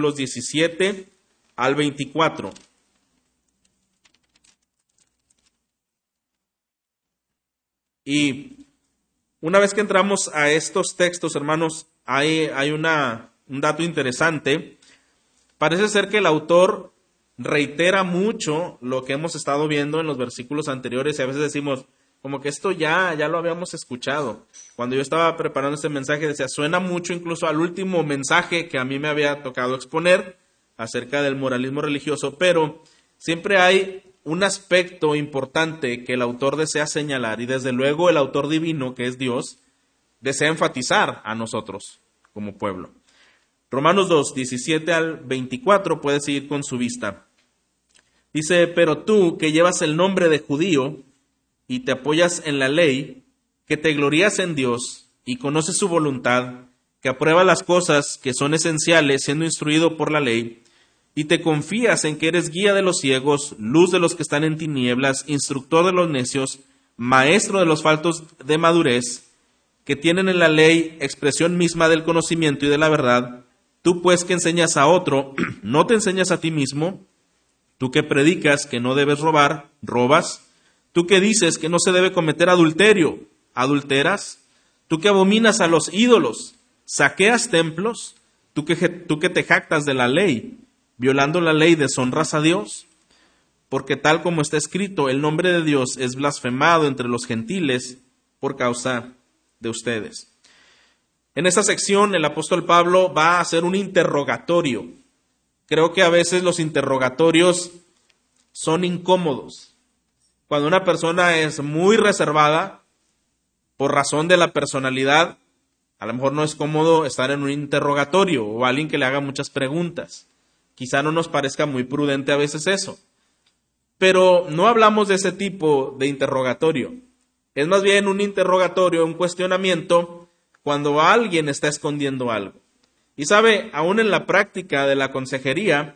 versículos 17 al 24. Y una vez que entramos a estos textos, hermanos, hay, hay una, un dato interesante. Parece ser que el autor reitera mucho lo que hemos estado viendo en los versículos anteriores y a veces decimos, como que esto ya, ya lo habíamos escuchado. Cuando yo estaba preparando este mensaje decía, suena mucho incluso al último mensaje que a mí me había tocado exponer acerca del moralismo religioso, pero siempre hay un aspecto importante que el autor desea señalar y desde luego el autor divino, que es Dios, desea enfatizar a nosotros como pueblo. Romanos 2, 17 al 24 puede seguir con su vista. Dice, pero tú que llevas el nombre de judío y te apoyas en la ley, que te glorías en Dios y conoces su voluntad, que aprueba las cosas que son esenciales siendo instruido por la ley, y te confías en que eres guía de los ciegos, luz de los que están en tinieblas, instructor de los necios, maestro de los faltos de madurez, que tienen en la ley expresión misma del conocimiento y de la verdad, tú pues que enseñas a otro, ¿no te enseñas a ti mismo? Tú que predicas que no debes robar, robas. Tú que dices que no se debe cometer adulterio, adulteras. Tú que abominas a los ídolos, saqueas templos. Tú que, tú que te jactas de la ley, violando la ley deshonras a Dios. Porque tal como está escrito, el nombre de Dios es blasfemado entre los gentiles por causa de ustedes. En esta sección el apóstol Pablo va a hacer un interrogatorio Creo que a veces los interrogatorios son incómodos. Cuando una persona es muy reservada, por razón de la personalidad, a lo mejor no es cómodo estar en un interrogatorio o alguien que le haga muchas preguntas. Quizá no nos parezca muy prudente a veces eso. Pero no hablamos de ese tipo de interrogatorio. Es más bien un interrogatorio, un cuestionamiento, cuando alguien está escondiendo algo. Y sabe, aún en la práctica de la consejería,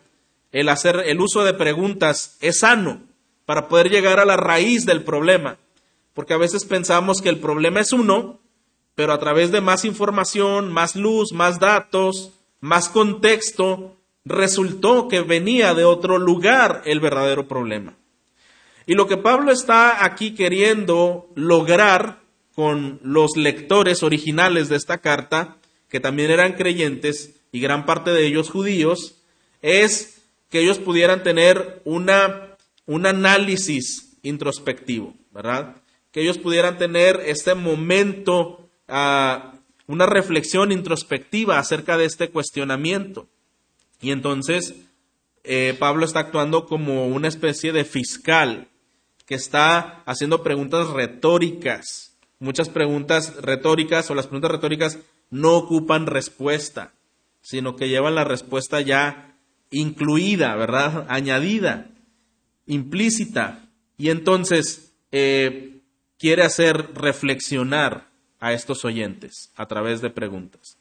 el hacer el uso de preguntas es sano para poder llegar a la raíz del problema. Porque a veces pensamos que el problema es uno, pero a través de más información, más luz, más datos, más contexto, resultó que venía de otro lugar el verdadero problema. Y lo que Pablo está aquí queriendo lograr con los lectores originales de esta carta que también eran creyentes y gran parte de ellos judíos, es que ellos pudieran tener una, un análisis introspectivo, ¿verdad? Que ellos pudieran tener este momento, uh, una reflexión introspectiva acerca de este cuestionamiento. Y entonces eh, Pablo está actuando como una especie de fiscal que está haciendo preguntas retóricas, muchas preguntas retóricas o las preguntas retóricas no ocupan respuesta, sino que llevan la respuesta ya incluida, ¿verdad? Añadida, implícita. Y entonces eh, quiere hacer reflexionar a estos oyentes a través de preguntas.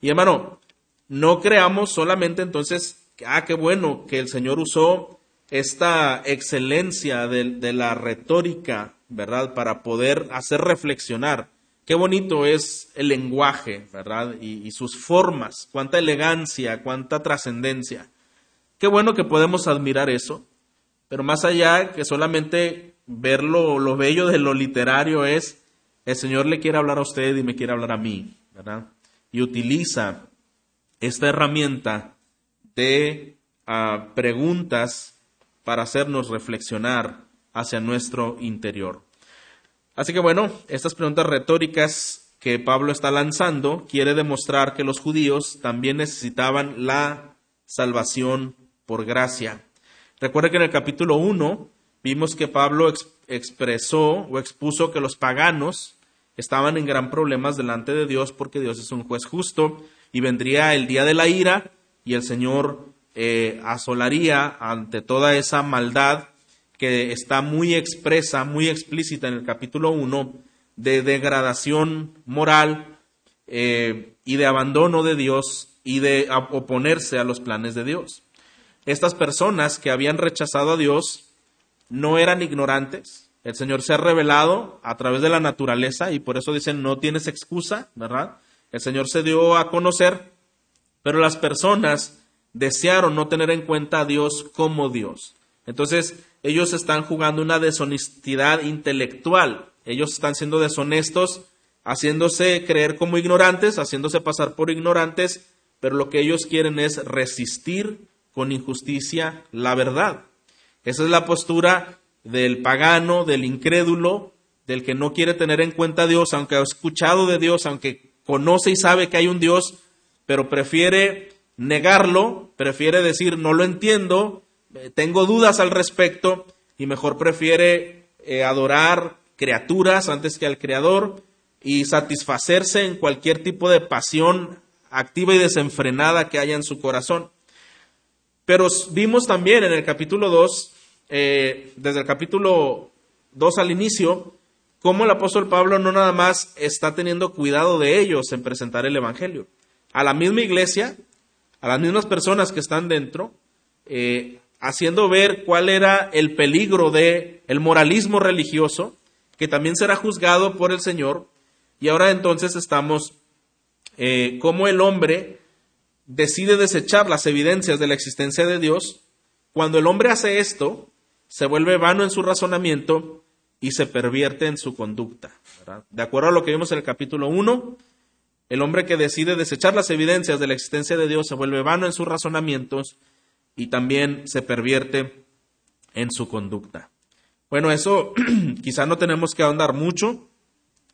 Y hermano, no creamos solamente entonces, ah, qué bueno que el Señor usó esta excelencia de la retórica, ¿verdad? Para poder hacer reflexionar Qué bonito es el lenguaje, ¿verdad? Y, sus formas, cuánta elegancia, cuánta trascendencia. Qué bueno que podemos admirar eso, pero más allá que solamente ver lo, lo, bello de lo literario es, el Señor le quiere hablar a usted y me quiere hablar a mí, ¿verdad? Y utiliza esta herramienta de ah, preguntas para hacernos reflexionar hacia nuestro interior. Así que bueno, estas preguntas retóricas que Pablo está lanzando quiere demostrar que los judíos también necesitaban la salvación por gracia. Recuerde que en el capítulo 1 vimos que Pablo expresó o expuso que los paganos estaban en gran problemas delante de Dios porque Dios es un juez justo y vendría el día de la ira y el Señor eh, asolaría ante toda esa maldad que está muy expresa, muy explícita en el capítulo 1, de degradación moral eh, y de abandono de Dios y de oponerse a los planes de Dios. Estas personas que habían rechazado a Dios no eran ignorantes. El Señor se ha revelado a través de la naturaleza y por eso dicen no tienes excusa, ¿verdad? El Señor se dio a conocer, pero las personas desear o no tener en cuenta a Dios como Dios. Entonces, ellos están jugando una deshonestidad intelectual. Ellos están siendo deshonestos, haciéndose creer como ignorantes, haciéndose pasar por ignorantes, pero lo que ellos quieren es resistir con injusticia la verdad. Esa es la postura del pagano, del incrédulo, del que no quiere tener en cuenta a Dios, aunque ha escuchado de Dios, aunque conoce y sabe que hay un Dios, pero prefiere negarlo, prefiere decir no lo entiendo, tengo dudas al respecto y mejor prefiere eh, adorar criaturas antes que al Creador y satisfacerse en cualquier tipo de pasión activa y desenfrenada que haya en su corazón. Pero vimos también en el capítulo 2, eh, desde el capítulo 2 al inicio, cómo el apóstol Pablo no nada más está teniendo cuidado de ellos en presentar el Evangelio. A la misma iglesia, a las mismas personas que están dentro, eh, haciendo ver cuál era el peligro de el moralismo religioso, que también será juzgado por el Señor. Y ahora entonces estamos eh, cómo el hombre decide desechar las evidencias de la existencia de Dios. Cuando el hombre hace esto, se vuelve vano en su razonamiento y se pervierte en su conducta. De acuerdo a lo que vimos en el capítulo 1, el hombre que decide desechar las evidencias de la existencia de Dios se vuelve vano en sus razonamientos y también se pervierte en su conducta. Bueno, eso quizá no tenemos que ahondar mucho,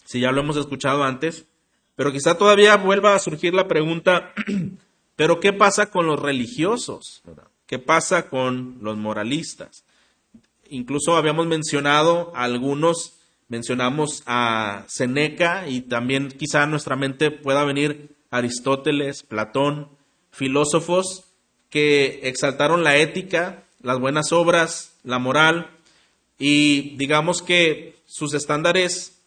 si ya lo hemos escuchado antes, pero quizá todavía vuelva a surgir la pregunta, pero ¿qué pasa con los religiosos? ¿Qué pasa con los moralistas? Incluso habíamos mencionado a algunos, mencionamos a Seneca y también quizá nuestra mente pueda venir Aristóteles, Platón, filósofos que exaltaron la ética, las buenas obras, la moral y digamos que sus estándares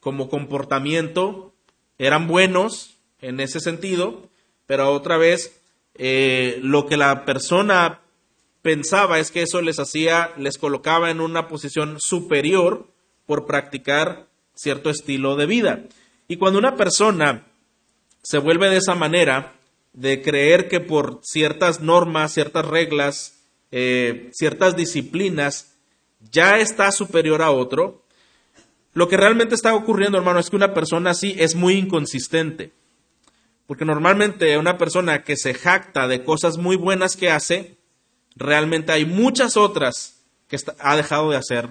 como comportamiento eran buenos en ese sentido, pero otra vez eh, lo que la persona pensaba es que eso les hacía, les colocaba en una posición superior por practicar cierto estilo de vida. Y cuando una persona se vuelve de esa manera, de creer que por ciertas normas, ciertas reglas, eh, ciertas disciplinas, ya está superior a otro, lo que realmente está ocurriendo, hermano, es que una persona así es muy inconsistente. Porque normalmente una persona que se jacta de cosas muy buenas que hace, realmente hay muchas otras que ha dejado de hacer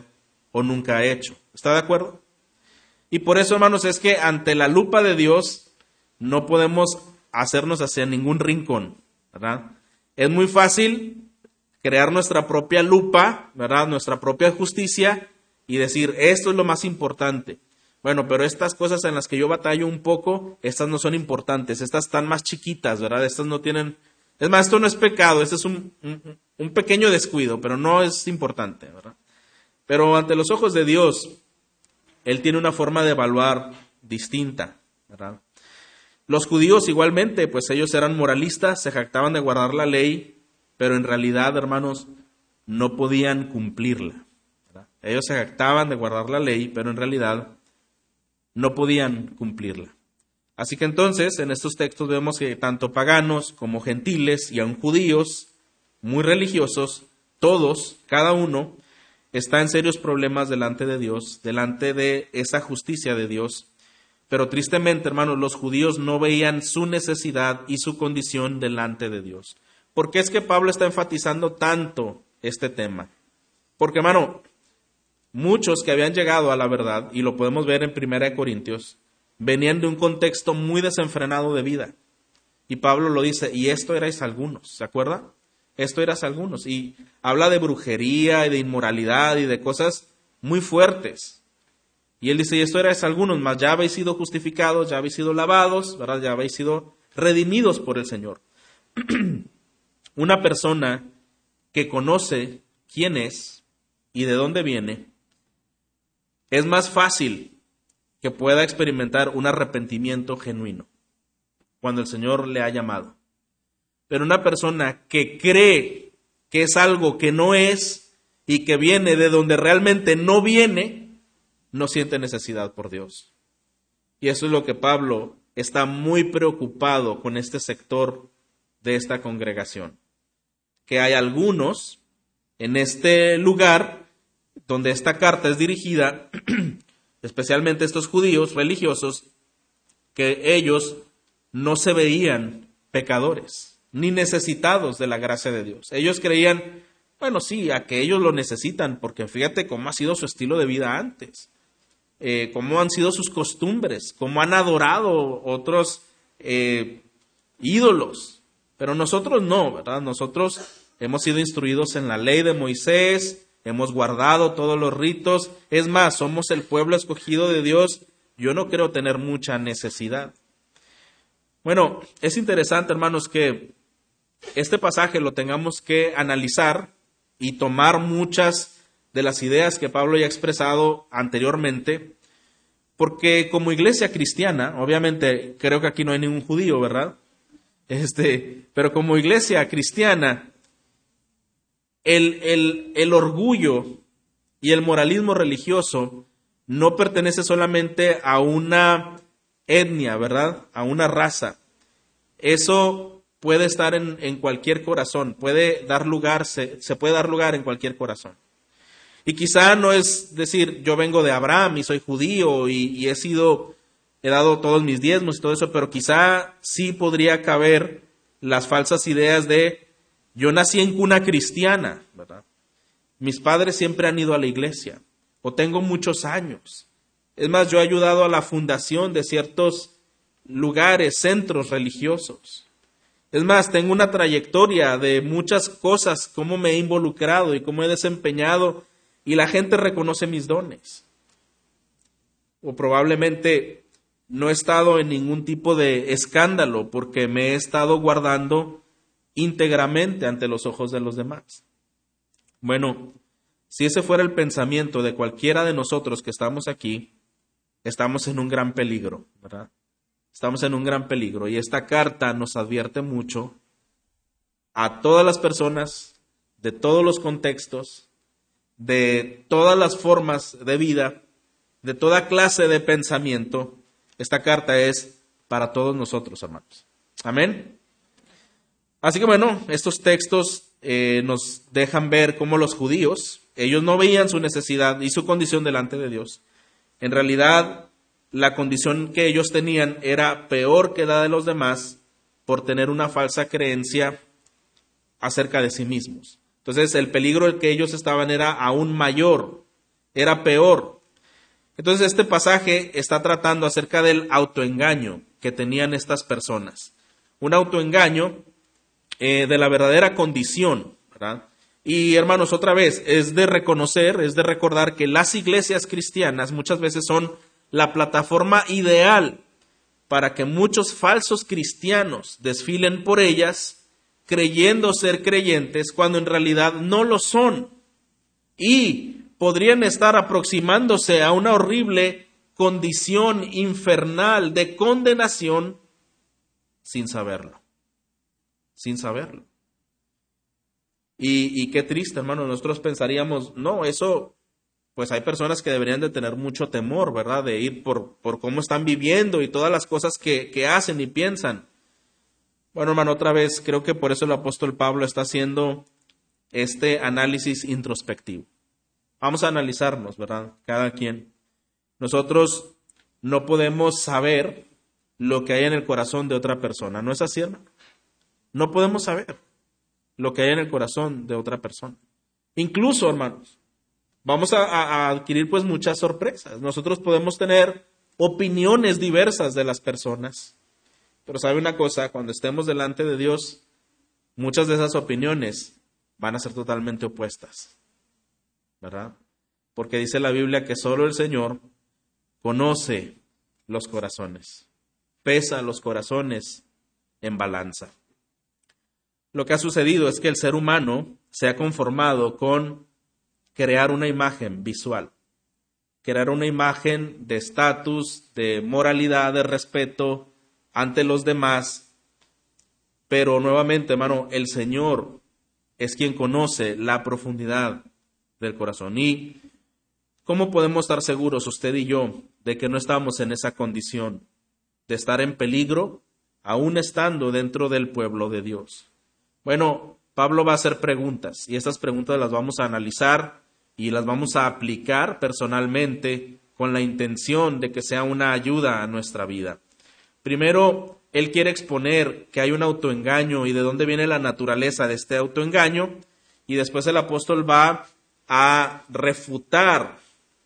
o nunca ha hecho. ¿Está de acuerdo? Y por eso, hermanos, es que ante la lupa de Dios no podemos hacernos hacia ningún rincón. Es muy fácil crear nuestra propia lupa. Nuestra propia justicia y decir, esto es lo más importante. Bueno, pero estas cosas en las que yo batallo un poco, estas no son importantes, estas están más chiquitas, ¿verdad? Estas no tienen... Es más, esto no es pecado, este es un, un, pequeño descuido, pero no es importante, ¿verdad? Pero ante los ojos de Dios, Él tiene una forma de evaluar distinta, ¿verdad? Los judíos igualmente, pues ellos eran moralistas, se jactaban de guardar la ley, pero en realidad, hermanos, no podían cumplirla. Ellos se jactaban de guardar la ley, pero en realidad no podían cumplirla. Así que entonces, en estos textos vemos que tanto paganos como gentiles y aun judíos, muy religiosos, todos, cada uno, está en serios problemas delante de Dios, delante de esa justicia de Dios. Pero tristemente, hermanos, los judíos no veían su necesidad y su condición delante de Dios. ¿Por qué es que Pablo está enfatizando tanto este tema? Porque, hermano, muchos que habían llegado a la verdad, y lo podemos ver en Primera Corintios, venían de un contexto muy desenfrenado de vida. Y Pablo lo dice, y esto erais algunos, ¿se acuerda? Esto eras algunos. Y habla de brujería y de inmoralidad y de cosas muy fuertes. Y él dice, y esto erais algunos, mas ya habéis sido justificados, ya habéis sido lavados, ¿verdad? Ya habéis sido redimidos por el Señor. Una persona que conoce quién es y de dónde viene, es más fácil que pueda experimentar un arrepentimiento genuino cuando el Señor le ha llamado. Pero una persona que cree que es algo que no es y que viene de donde realmente no viene, no siente necesidad por Dios. Y eso es lo que Pablo está muy preocupado con este sector de esta congregación. que hay algunos en este lugar donde esta carta es dirigida, especialmente estos judíos religiosos, que ellos no se veían pecadores ni necesitados de la gracia de Dios. Ellos creían, bueno, sí, a que ellos lo necesitan, porque fíjate cómo ha sido su estilo de vida antes, eh, cómo han sido sus costumbres, cómo han adorado otros eh, ídolos. Pero nosotros no, ¿verdad? Nosotros hemos sido instruidos en la ley de Moisés, hemos guardado todos los ritos, es más, somos el pueblo escogido de Dios, yo no creo tener mucha necesidad. Bueno, es interesante, hermanos, que este pasaje lo tengamos que analizar y tomar muchas de las ideas que Pablo ya ha expresado anteriormente, porque como iglesia cristiana, obviamente creo que aquí no hay ningún judío, ¿verdad? Este, pero como iglesia cristiana, el, el, el orgullo y el moralismo religioso no pertenece solamente a una etnia, ¿verdad? A una raza. Eso puede estar en, en cualquier corazón, puede dar lugar, se, se, puede dar lugar en cualquier corazón. Y quizá no es decir, yo vengo de Abraham y soy judío y, y he sido, he dado todos mis diezmos y todo eso, pero quizá sí podría caber las falsas ideas de, yo nací en cuna cristiana, ¿verdad? Mis padres siempre han ido a la iglesia o tengo muchos años. Es más, yo he ayudado a la fundación de ciertos lugares, centros religiosos. Es más, tengo una trayectoria de muchas cosas, cómo me he involucrado y cómo he desempeñado y la gente reconoce mis dones. O probablemente no he estado en ningún tipo de escándalo porque me he estado guardando íntegramente ante los ojos de los demás. Bueno, si ese fuera el pensamiento de cualquiera de nosotros que estamos aquí, estamos en un gran peligro, ¿verdad? Estamos en un gran peligro y esta carta nos advierte mucho a todas las personas, de todos los contextos, de todas las formas de vida, de toda clase de pensamiento. Esta carta es para todos nosotros, hermanos. Amén. Así que bueno, estos textos eh, nos dejan ver cómo los judíos, ellos no veían su necesidad y su condición delante de Dios. En realidad, la condición que ellos tenían era peor que la de los demás por tener una falsa creencia acerca de sí mismos. Entonces, el peligro el que ellos estaban era aún mayor, era peor. Entonces, este pasaje está tratando acerca del autoengaño que tenían estas personas. Un autoengaño eh, de la verdadera condición, ¿verdad? Y hermanos, otra vez, es de reconocer, es de recordar que las iglesias cristianas muchas veces son la plataforma ideal para que muchos falsos cristianos desfilen por ellas creyendo ser creyentes cuando en realidad no lo son. Y podrían estar aproximándose a una horrible condición infernal de condenación sin saberlo. Sin saberlo. Y, qué triste, hermano, nosotros pensaríamos, no, eso, pues hay personas que deberían de tener mucho temor, ¿verdad? De ir por, por cómo están viviendo y todas las cosas que, que hacen y piensan. Bueno, hermano, otra vez, creo que por eso el apóstol Pablo está haciendo este análisis introspectivo. Vamos a analizarnos, ¿verdad? Cada quien. Nosotros no podemos saber lo que hay en el corazón de otra persona, ¿no es así, hermano? No podemos saber lo que hay en el corazón de otra persona. Incluso, hermanos, vamos a, adquirir pues muchas sorpresas. Nosotros podemos tener opiniones diversas de las personas. Pero sabe una cosa, cuando estemos delante de Dios, muchas de esas opiniones van a ser totalmente opuestas. ¿Verdad? Porque dice la Biblia que solo el Señor conoce los corazones, pesa los corazones en balanza lo que ha sucedido es que el ser humano se ha conformado con crear una imagen visual, crear una imagen de estatus, de moralidad, de respeto ante los demás. Pero nuevamente, hermano, el Señor es quien conoce la profundidad del corazón. ¿Y cómo podemos estar seguros, usted y yo, de que no estamos en esa condición de estar en peligro, aún estando dentro del pueblo de Dios? Bueno, Pablo va a hacer preguntas y estas preguntas las vamos a analizar y las vamos a aplicar personalmente con la intención de que sea una ayuda a nuestra vida. Primero, él quiere exponer que hay un autoengaño y de dónde viene la naturaleza de este autoengaño y después el apóstol va a refutar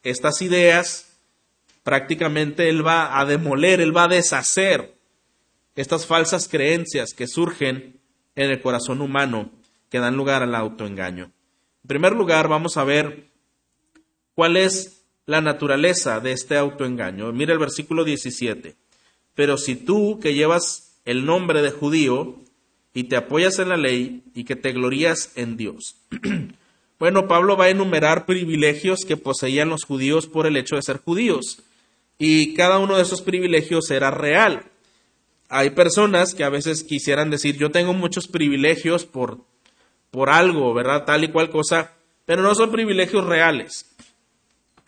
estas ideas, prácticamente él va a demoler, él va a deshacer estas falsas creencias que surgen en el corazón humano que dan lugar al autoengaño. En primer lugar, vamos a ver cuál es la naturaleza de este autoengaño. Mira el versículo 17. Pero si tú que llevas el nombre de judío y te apoyas en la ley y que te glorías en Dios. bueno, Pablo va a enumerar privilegios que poseían los judíos por el hecho de ser judíos. Y cada uno de esos privilegios era real. Hay personas que a veces quisieran decir, yo tengo muchos privilegios por por algo, ¿verdad? Tal y cual cosa, pero no son privilegios reales.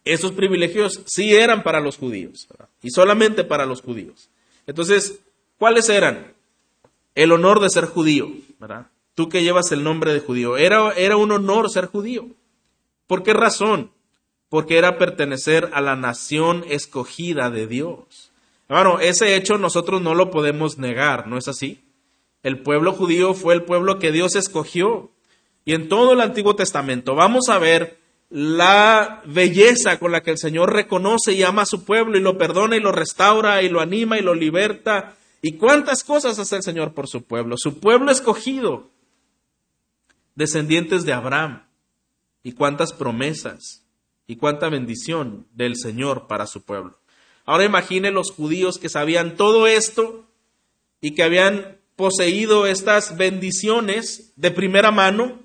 Esos privilegios sí eran para los judíos, y solamente para los judíos. Entonces, ¿cuáles eran? El honor de ser judío, ¿verdad? Tú que llevas el nombre de judío. Era, era un honor ser judío. ¿Por qué razón? Porque era pertenecer a la nación escogida de Dios. Bueno, ese hecho nosotros no lo podemos negar, ¿no es así? El pueblo judío fue el pueblo que Dios escogió. Y en todo el Antiguo Testamento vamos a ver la belleza con la que el Señor reconoce y ama a su pueblo y lo perdona y lo restaura y lo anima y lo liberta. Y cuántas cosas hace el Señor por su pueblo. Su pueblo escogido, descendientes de Abraham. Y cuántas promesas y cuánta bendición del Señor para su pueblo. Ahora imagine los judíos que sabían todo esto y que habían poseído estas bendiciones de primera mano,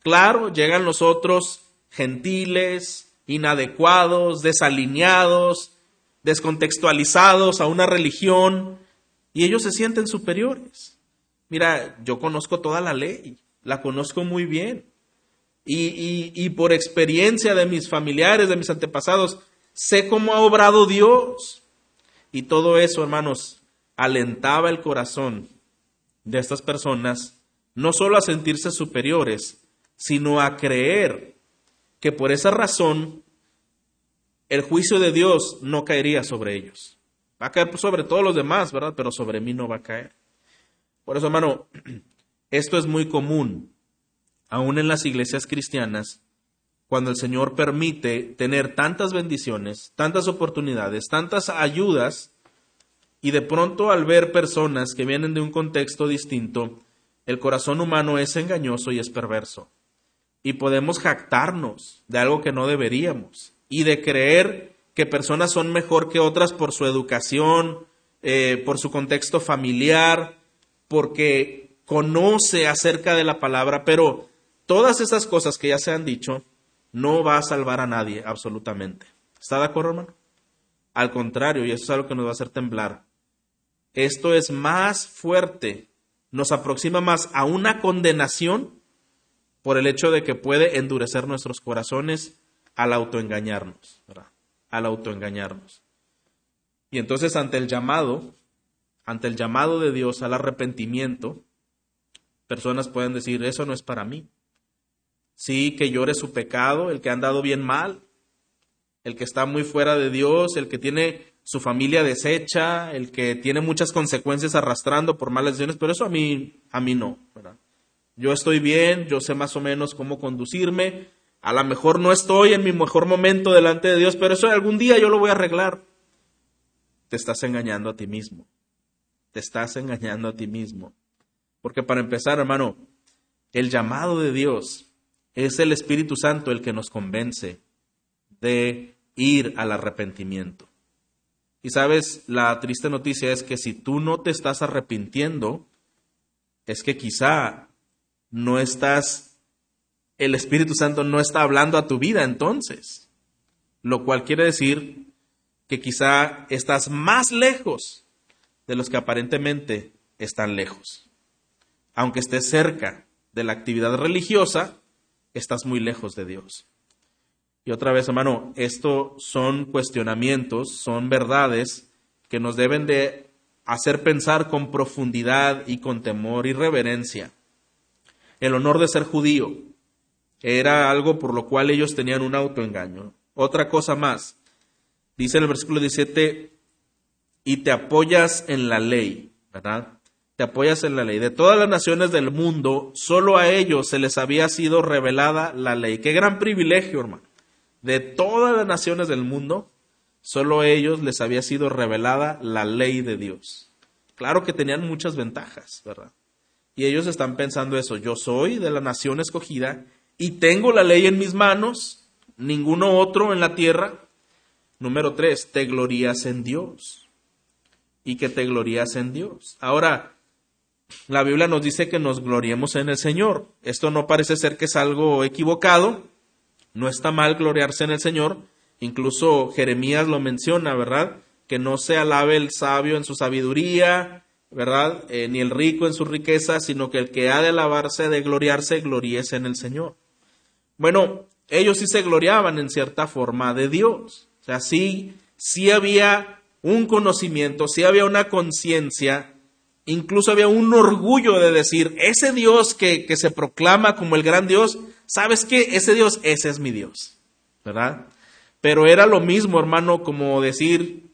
claro, llegan los otros gentiles, inadecuados, desalineados, descontextualizados a una religión, y ellos se sienten superiores. Mira, yo conozco toda la ley, la conozco muy bien, y, y por experiencia de mis familiares, de mis antepasados, sé cómo ha obrado Dios. Y todo eso, hermanos, alentaba el corazón de estas personas no solo a sentirse superiores, sino a creer que por esa razón el juicio de Dios no caería sobre ellos. Va a caer sobre todos los demás, ¿verdad? Pero sobre mí no va a caer. Por eso, hermano, esto es muy común, aún en las iglesias cristianas, cuando el Señor permite tener tantas bendiciones, tantas oportunidades, tantas ayudas, y de pronto al ver personas que vienen de un contexto distinto, el corazón humano es engañoso y es perverso. Y podemos jactarnos de algo que no deberíamos. Y de creer que personas son mejor que otras por su educación, eh, por su contexto familiar, porque conoce acerca de la palabra, pero todas esas cosas que ya se han dicho no va a salvar a nadie absolutamente. ¿Está de acuerdo, hermano? Al contrario, y eso es algo que nos va a hacer temblar, esto es más fuerte, nos aproxima más a una condenación por el hecho de que puede endurecer nuestros corazones al autoengañarnos, Al autoengañarnos. Y entonces ante el llamado, ante el llamado de Dios al arrepentimiento, personas pueden decir, eso no es para mí. Sí, que llore su pecado, el que ha andado bien mal, el que está muy fuera de Dios, el que tiene su familia deshecha, el que tiene muchas consecuencias arrastrando por malas decisiones, pero eso a mí, a mí no. Yo estoy bien, yo sé más o menos cómo conducirme, a lo mejor no estoy en mi mejor momento delante de Dios, pero eso algún día yo lo voy a arreglar. Te estás engañando a ti mismo. Te estás engañando a ti mismo. Porque para empezar, hermano, el llamado de Dios es el Espíritu Santo el que nos convence de ir al arrepentimiento. Y sabes, la triste noticia es que si tú no te estás arrepintiendo, es que quizá no estás, el Espíritu Santo no está hablando a tu vida entonces. Lo cual quiere decir que quizá estás más lejos de los que aparentemente están lejos. Aunque estés cerca de la actividad religiosa, estás muy lejos de Dios. Y otra vez, hermano, esto son cuestionamientos, son verdades que nos deben de hacer pensar con profundidad y con temor y reverencia. el honor de ser judío. Era algo por lo cual ellos tenían un autoengaño. Otra cosa más, dice en el versículo 17, y te apoyas en la ley, ¿verdad? Te apoyas en la ley. De todas las naciones del mundo, solo a ellos se les había sido revelada la ley. Qué gran privilegio, hermano. De todas las naciones del mundo, solo a ellos les había sido revelada la ley de Dios. Claro que tenían muchas ventajas, ¿verdad? Y ellos están pensando eso, yo soy de la nación escogida y tengo la ley en mis manos, ninguno otro en la tierra. Número tres, te glorías en Dios. Y que te glorías en Dios. Ahora, la Biblia nos dice que nos gloriemos en el Señor. Esto no parece ser que es algo equivocado. No está mal gloriarse en el Señor. Incluso Jeremías lo menciona, ¿verdad? Que no se alabe el sabio en su sabiduría, ¿verdad? Eh, ni el rico en su riqueza, sino que el que ha de alabarse, de gloriarse, gloríese en el Señor. Bueno, ellos sí se gloriaban en cierta forma de Dios. O sea, sí, sí había un conocimiento, sí había una conciencia, incluso había un orgullo de decir, ese Dios que, que se proclama como el gran Dios, ¿sabes qué? Ese Dios, ese es mi Dios, ¿verdad? Pero era lo mismo, hermano, como decir,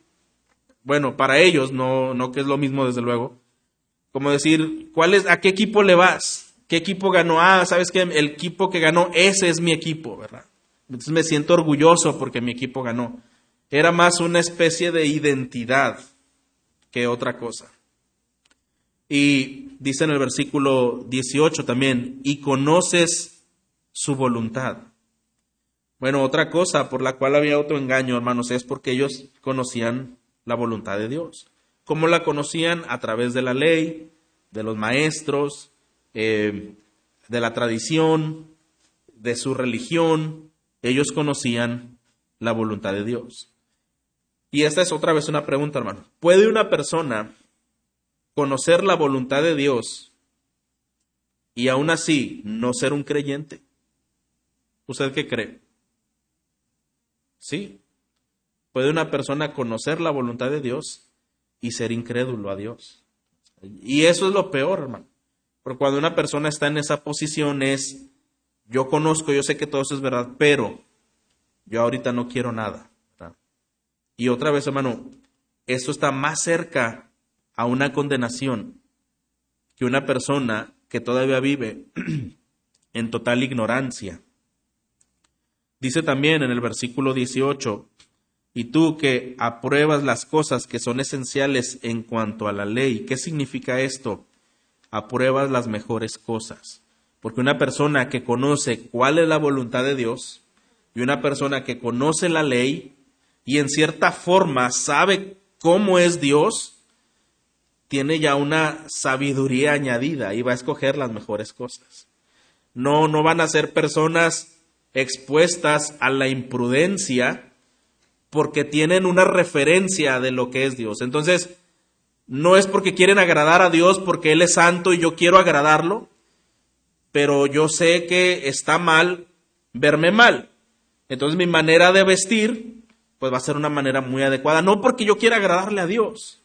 bueno, para ellos, no, no que es lo mismo desde luego, como decir, ¿cuál es, a qué equipo le vas? ¿Qué equipo ganó? Ah, ¿sabes qué? El equipo que ganó, ese es mi equipo, ¿verdad? Entonces me siento orgulloso porque mi equipo ganó. Era más una especie de identidad que otra cosa. Y dice en el versículo 18 también, y conoces su voluntad. Bueno, otra cosa por la cual había otro engaño, hermanos, es porque ellos conocían la voluntad de Dios. ¿Cómo la conocían? A través de la ley, de los maestros, eh, de la tradición, de su religión, ellos conocían la voluntad de Dios. Y esta es otra vez una pregunta, hermano. ¿Puede una persona conocer la voluntad de Dios y aún así no ser un creyente? ¿Usted qué cree? Sí. ¿Puede una persona conocer la voluntad de Dios y ser incrédulo a Dios? Y eso es lo peor, hermano. Porque cuando una persona está en esa posición es, yo conozco, yo sé que todo eso es verdad, pero yo ahorita no quiero nada. Y otra vez, hermano, esto está más cerca a una condenación que una persona que todavía vive en total ignorancia. Dice también en el versículo 18, y tú que apruebas las cosas que son esenciales en cuanto a la ley, ¿qué significa esto? apruebas las mejores cosas. Porque una persona que conoce cuál es la voluntad de Dios y una persona que conoce la ley y en cierta forma sabe cómo es Dios, tiene ya una sabiduría añadida y va a escoger las mejores cosas. No, no van a ser personas expuestas a la imprudencia porque tienen una referencia de lo que es Dios. Entonces, no es porque quieren agradar a Dios porque Él es santo y yo quiero agradarlo, pero yo sé que está mal verme mal. Entonces mi manera de vestir pues va a ser una manera muy adecuada, no porque yo quiera agradarle a Dios,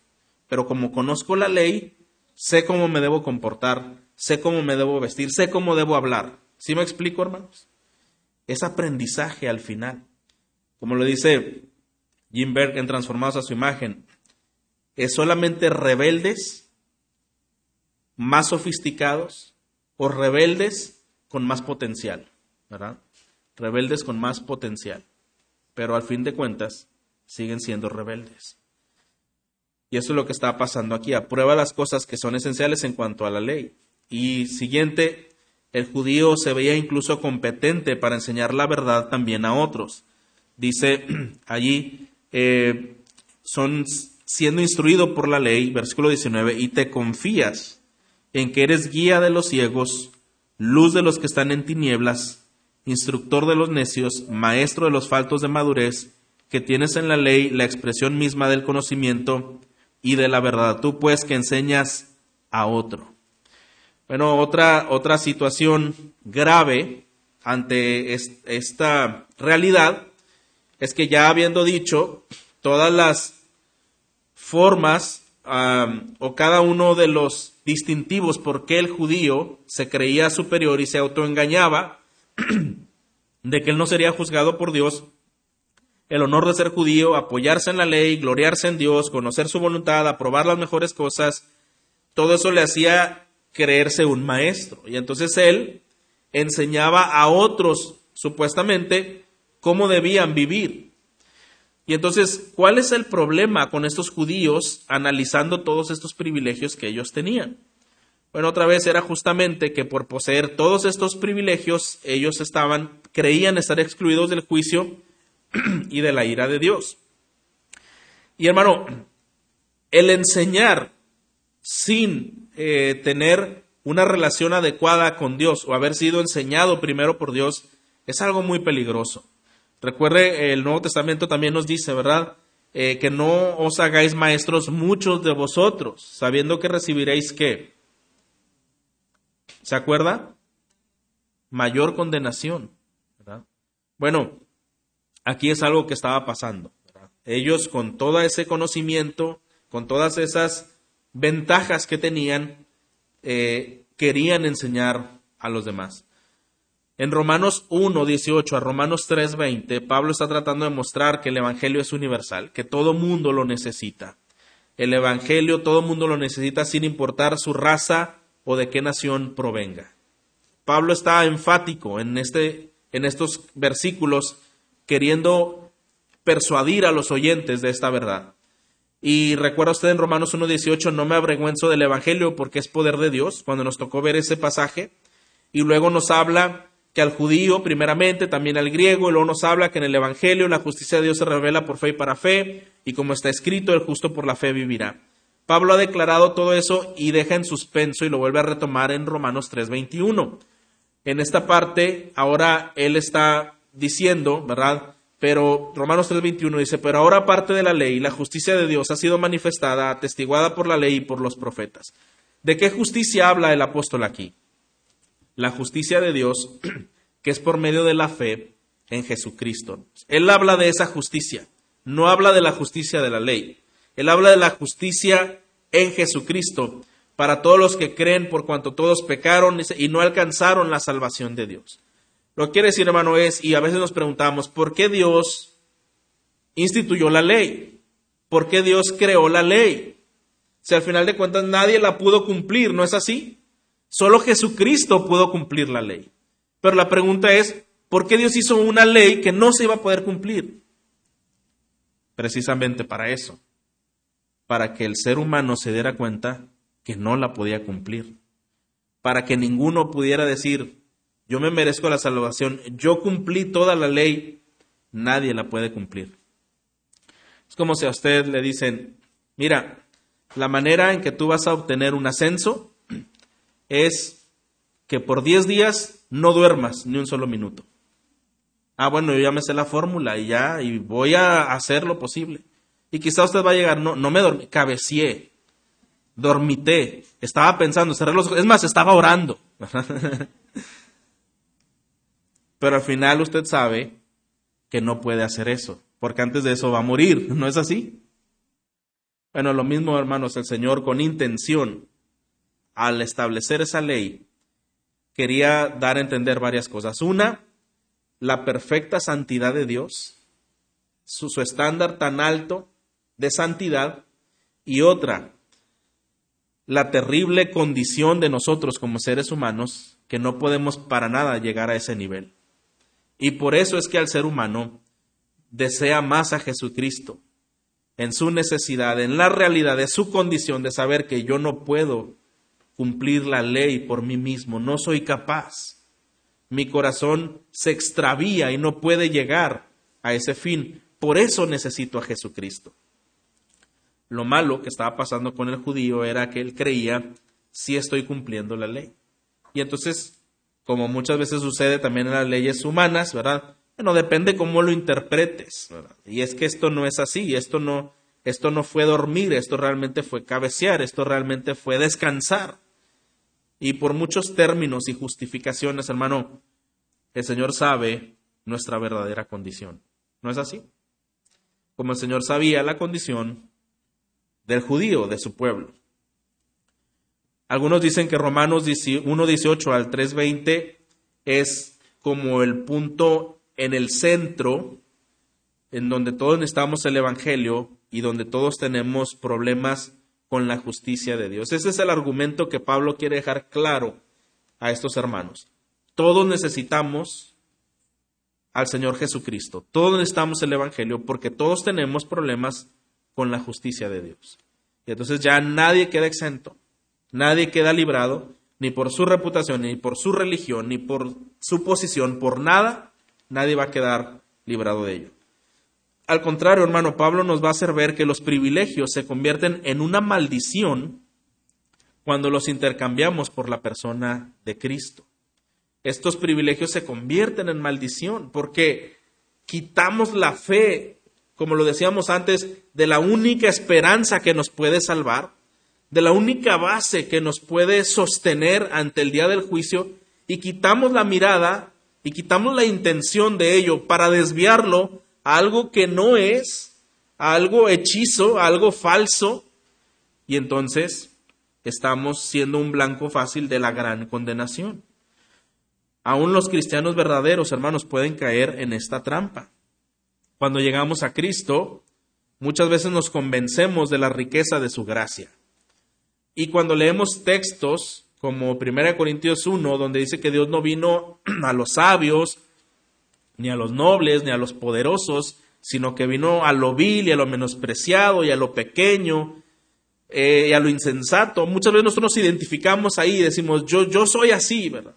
pero como conozco la ley, sé cómo me debo comportar, sé cómo me debo vestir, sé cómo debo hablar. ¿Sí me explico, hermanos? Es aprendizaje al final. Como lo dice Jim Berg en Transformados a su imagen, es solamente rebeldes más sofisticados o rebeldes con más potencial, ¿verdad? Rebeldes con más potencial, pero al fin de cuentas siguen siendo rebeldes. Y eso es lo que está pasando aquí. Aprueba las cosas que son esenciales en cuanto a la ley. Y siguiente, el judío se veía incluso competente para enseñar la verdad también a otros. Dice allí, eh, son siendo instruido por la ley, versículo 19, y te confías en que eres guía de los ciegos, luz de los que están en tinieblas, instructor de los necios, maestro de los faltos de madurez, que tienes en la ley la expresión misma del conocimiento y de la verdad. Tú pues que enseñas a otro. Bueno, otra, otra situación grave ante esta realidad es que ya habiendo dicho todas las formas o cada uno de los distintivos por qué el judío se creía superior y se autoengañaba de que él no sería juzgado por Dios, el honor de ser judío, apoyarse en la ley, gloriarse en Dios, conocer su voluntad, aprobar las mejores cosas, todo eso le hacía creerse un maestro. Y entonces él enseñaba a otros, supuestamente, cómo debían vivir. Y entonces, ¿cuál es el problema con estos judíos analizando todos estos privilegios que ellos tenían? Bueno, otra vez era justamente que por poseer todos estos privilegios, ellos estaban, creían estar excluidos del juicio y de la ira de Dios. Y hermano, el enseñar sin eh, tener una relación adecuada con Dios o haber sido enseñado primero por Dios es algo muy peligroso. Recuerde, el Nuevo Testamento también nos dice, ¿verdad? Eh, que no os hagáis maestros muchos de vosotros, sabiendo que recibiréis qué. ¿Se acuerda? Mayor condenación. Bueno, aquí es algo que estaba pasando. Ellos con todo ese conocimiento, con todas esas ventajas que tenían, eh, querían enseñar a los demás. En Romanos 1, 18 a Romanos 3, 20, Pablo está tratando de mostrar que el Evangelio es universal, que todo mundo lo necesita. El Evangelio todo mundo lo necesita sin importar su raza o de qué nación provenga. Pablo está enfático en, este, en estos versículos queriendo persuadir a los oyentes de esta verdad. Y recuerda usted en Romanos 1.18, no me avergüenzo del Evangelio porque es poder de Dios, cuando nos tocó ver ese pasaje. Y luego nos habla que al judío, primeramente, también al griego, y luego nos habla que en el Evangelio la justicia de Dios se revela por fe y para fe, y como está escrito, el justo por la fe vivirá. Pablo ha declarado todo eso y deja en suspenso y lo vuelve a retomar en Romanos 3.21. En esta parte, ahora él está diciendo, ¿verdad? Pero Romanos 3:21 dice, pero ahora parte de la ley, la justicia de Dios ha sido manifestada, atestiguada por la ley y por los profetas. ¿De qué justicia habla el apóstol aquí? La justicia de Dios, que es por medio de la fe en Jesucristo. Él habla de esa justicia, no habla de la justicia de la ley. Él habla de la justicia en Jesucristo para todos los que creen por cuanto todos pecaron y no alcanzaron la salvación de Dios. Lo que quiere decir, hermano, es, y a veces nos preguntamos, ¿por qué Dios instituyó la ley? ¿Por qué Dios creó la ley? Si al final de cuentas nadie la pudo cumplir, ¿no es así? Solo Jesucristo pudo cumplir la ley. Pero la pregunta es, ¿por qué Dios hizo una ley que no se iba a poder cumplir? Precisamente para eso, para que el ser humano se diera cuenta que no la podía cumplir, para que ninguno pudiera decir, yo me merezco la salvación, yo cumplí toda la ley, nadie la puede cumplir. Es como si a usted le dicen, mira, la manera en que tú vas a obtener un ascenso es que por 10 días no duermas ni un solo minuto. Ah, bueno, yo ya me sé la fórmula y ya, y voy a hacer lo posible. Y quizá usted va a llegar, no, no me dormí, cabecié, dormité, estaba pensando, cerré los ojos, es más, estaba orando. Pero al final usted sabe que no puede hacer eso, porque antes de eso va a morir, ¿no es así? Bueno, lo mismo, hermanos, el Señor con intención, al establecer esa ley, quería dar a entender varias cosas. Una, la perfecta santidad de Dios, su, su estándar tan alto de santidad, y otra, la terrible condición de nosotros como seres humanos, que no podemos para nada llegar a ese nivel. Y por eso es que al ser humano desea más a Jesucristo en su necesidad, en la realidad de su condición de saber que yo no puedo cumplir la ley por mí mismo, no soy capaz. Mi corazón se extravía y no puede llegar a ese fin. Por eso necesito a Jesucristo. Lo malo que estaba pasando con el judío era que él creía, si estoy cumpliendo la ley. Y entonces como muchas veces sucede también en las leyes humanas, ¿verdad? Bueno, depende cómo lo interpretes, ¿verdad? Y es que esto no es así, esto no, esto no fue dormir, esto realmente fue cabecear, esto realmente fue descansar. Y por muchos términos y justificaciones, hermano, el Señor sabe nuestra verdadera condición. ¿No es así? Como el Señor sabía la condición del judío, de su pueblo. Algunos dicen que Romanos 1.18 al 3.20 es como el punto en el centro en donde todos necesitamos el Evangelio y donde todos tenemos problemas con la justicia de Dios. Ese es el argumento que Pablo quiere dejar claro a estos hermanos. Todos necesitamos al Señor Jesucristo. Todos necesitamos el Evangelio porque todos tenemos problemas con la justicia de Dios. Y entonces ya nadie queda exento, nadie queda librado, ni por su reputación, ni por su religión, ni por su posición, por nada, nadie va a quedar librado de ello. Al contrario, hermano, Pablo nos va a hacer ver que los privilegios se convierten en una maldición cuando los intercambiamos por la persona de Cristo. Estos privilegios se convierten en maldición porque quitamos la fe, como lo decíamos antes, de la única esperanza que nos puede salvar, de la única base que nos puede sostener ante el día del juicio y quitamos la mirada y quitamos la intención de ello para desviarlo algo que no es, algo hechizo, algo falso, y entonces estamos siendo un blanco fácil de la gran condenación. Aún los cristianos verdaderos, hermanos, pueden caer en esta trampa. Cuando llegamos a Cristo, muchas veces nos convencemos de la riqueza de su gracia. Y cuando leemos textos como 1 Corintios 1, donde dice que Dios no vino a los sabios, ni a los nobles, ni a los poderosos, sino que vino a lo vil y a lo menospreciado y a lo pequeño eh, y a lo insensato. Muchas veces nosotros nos identificamos ahí y decimos, yo, yo soy así, ¿verdad?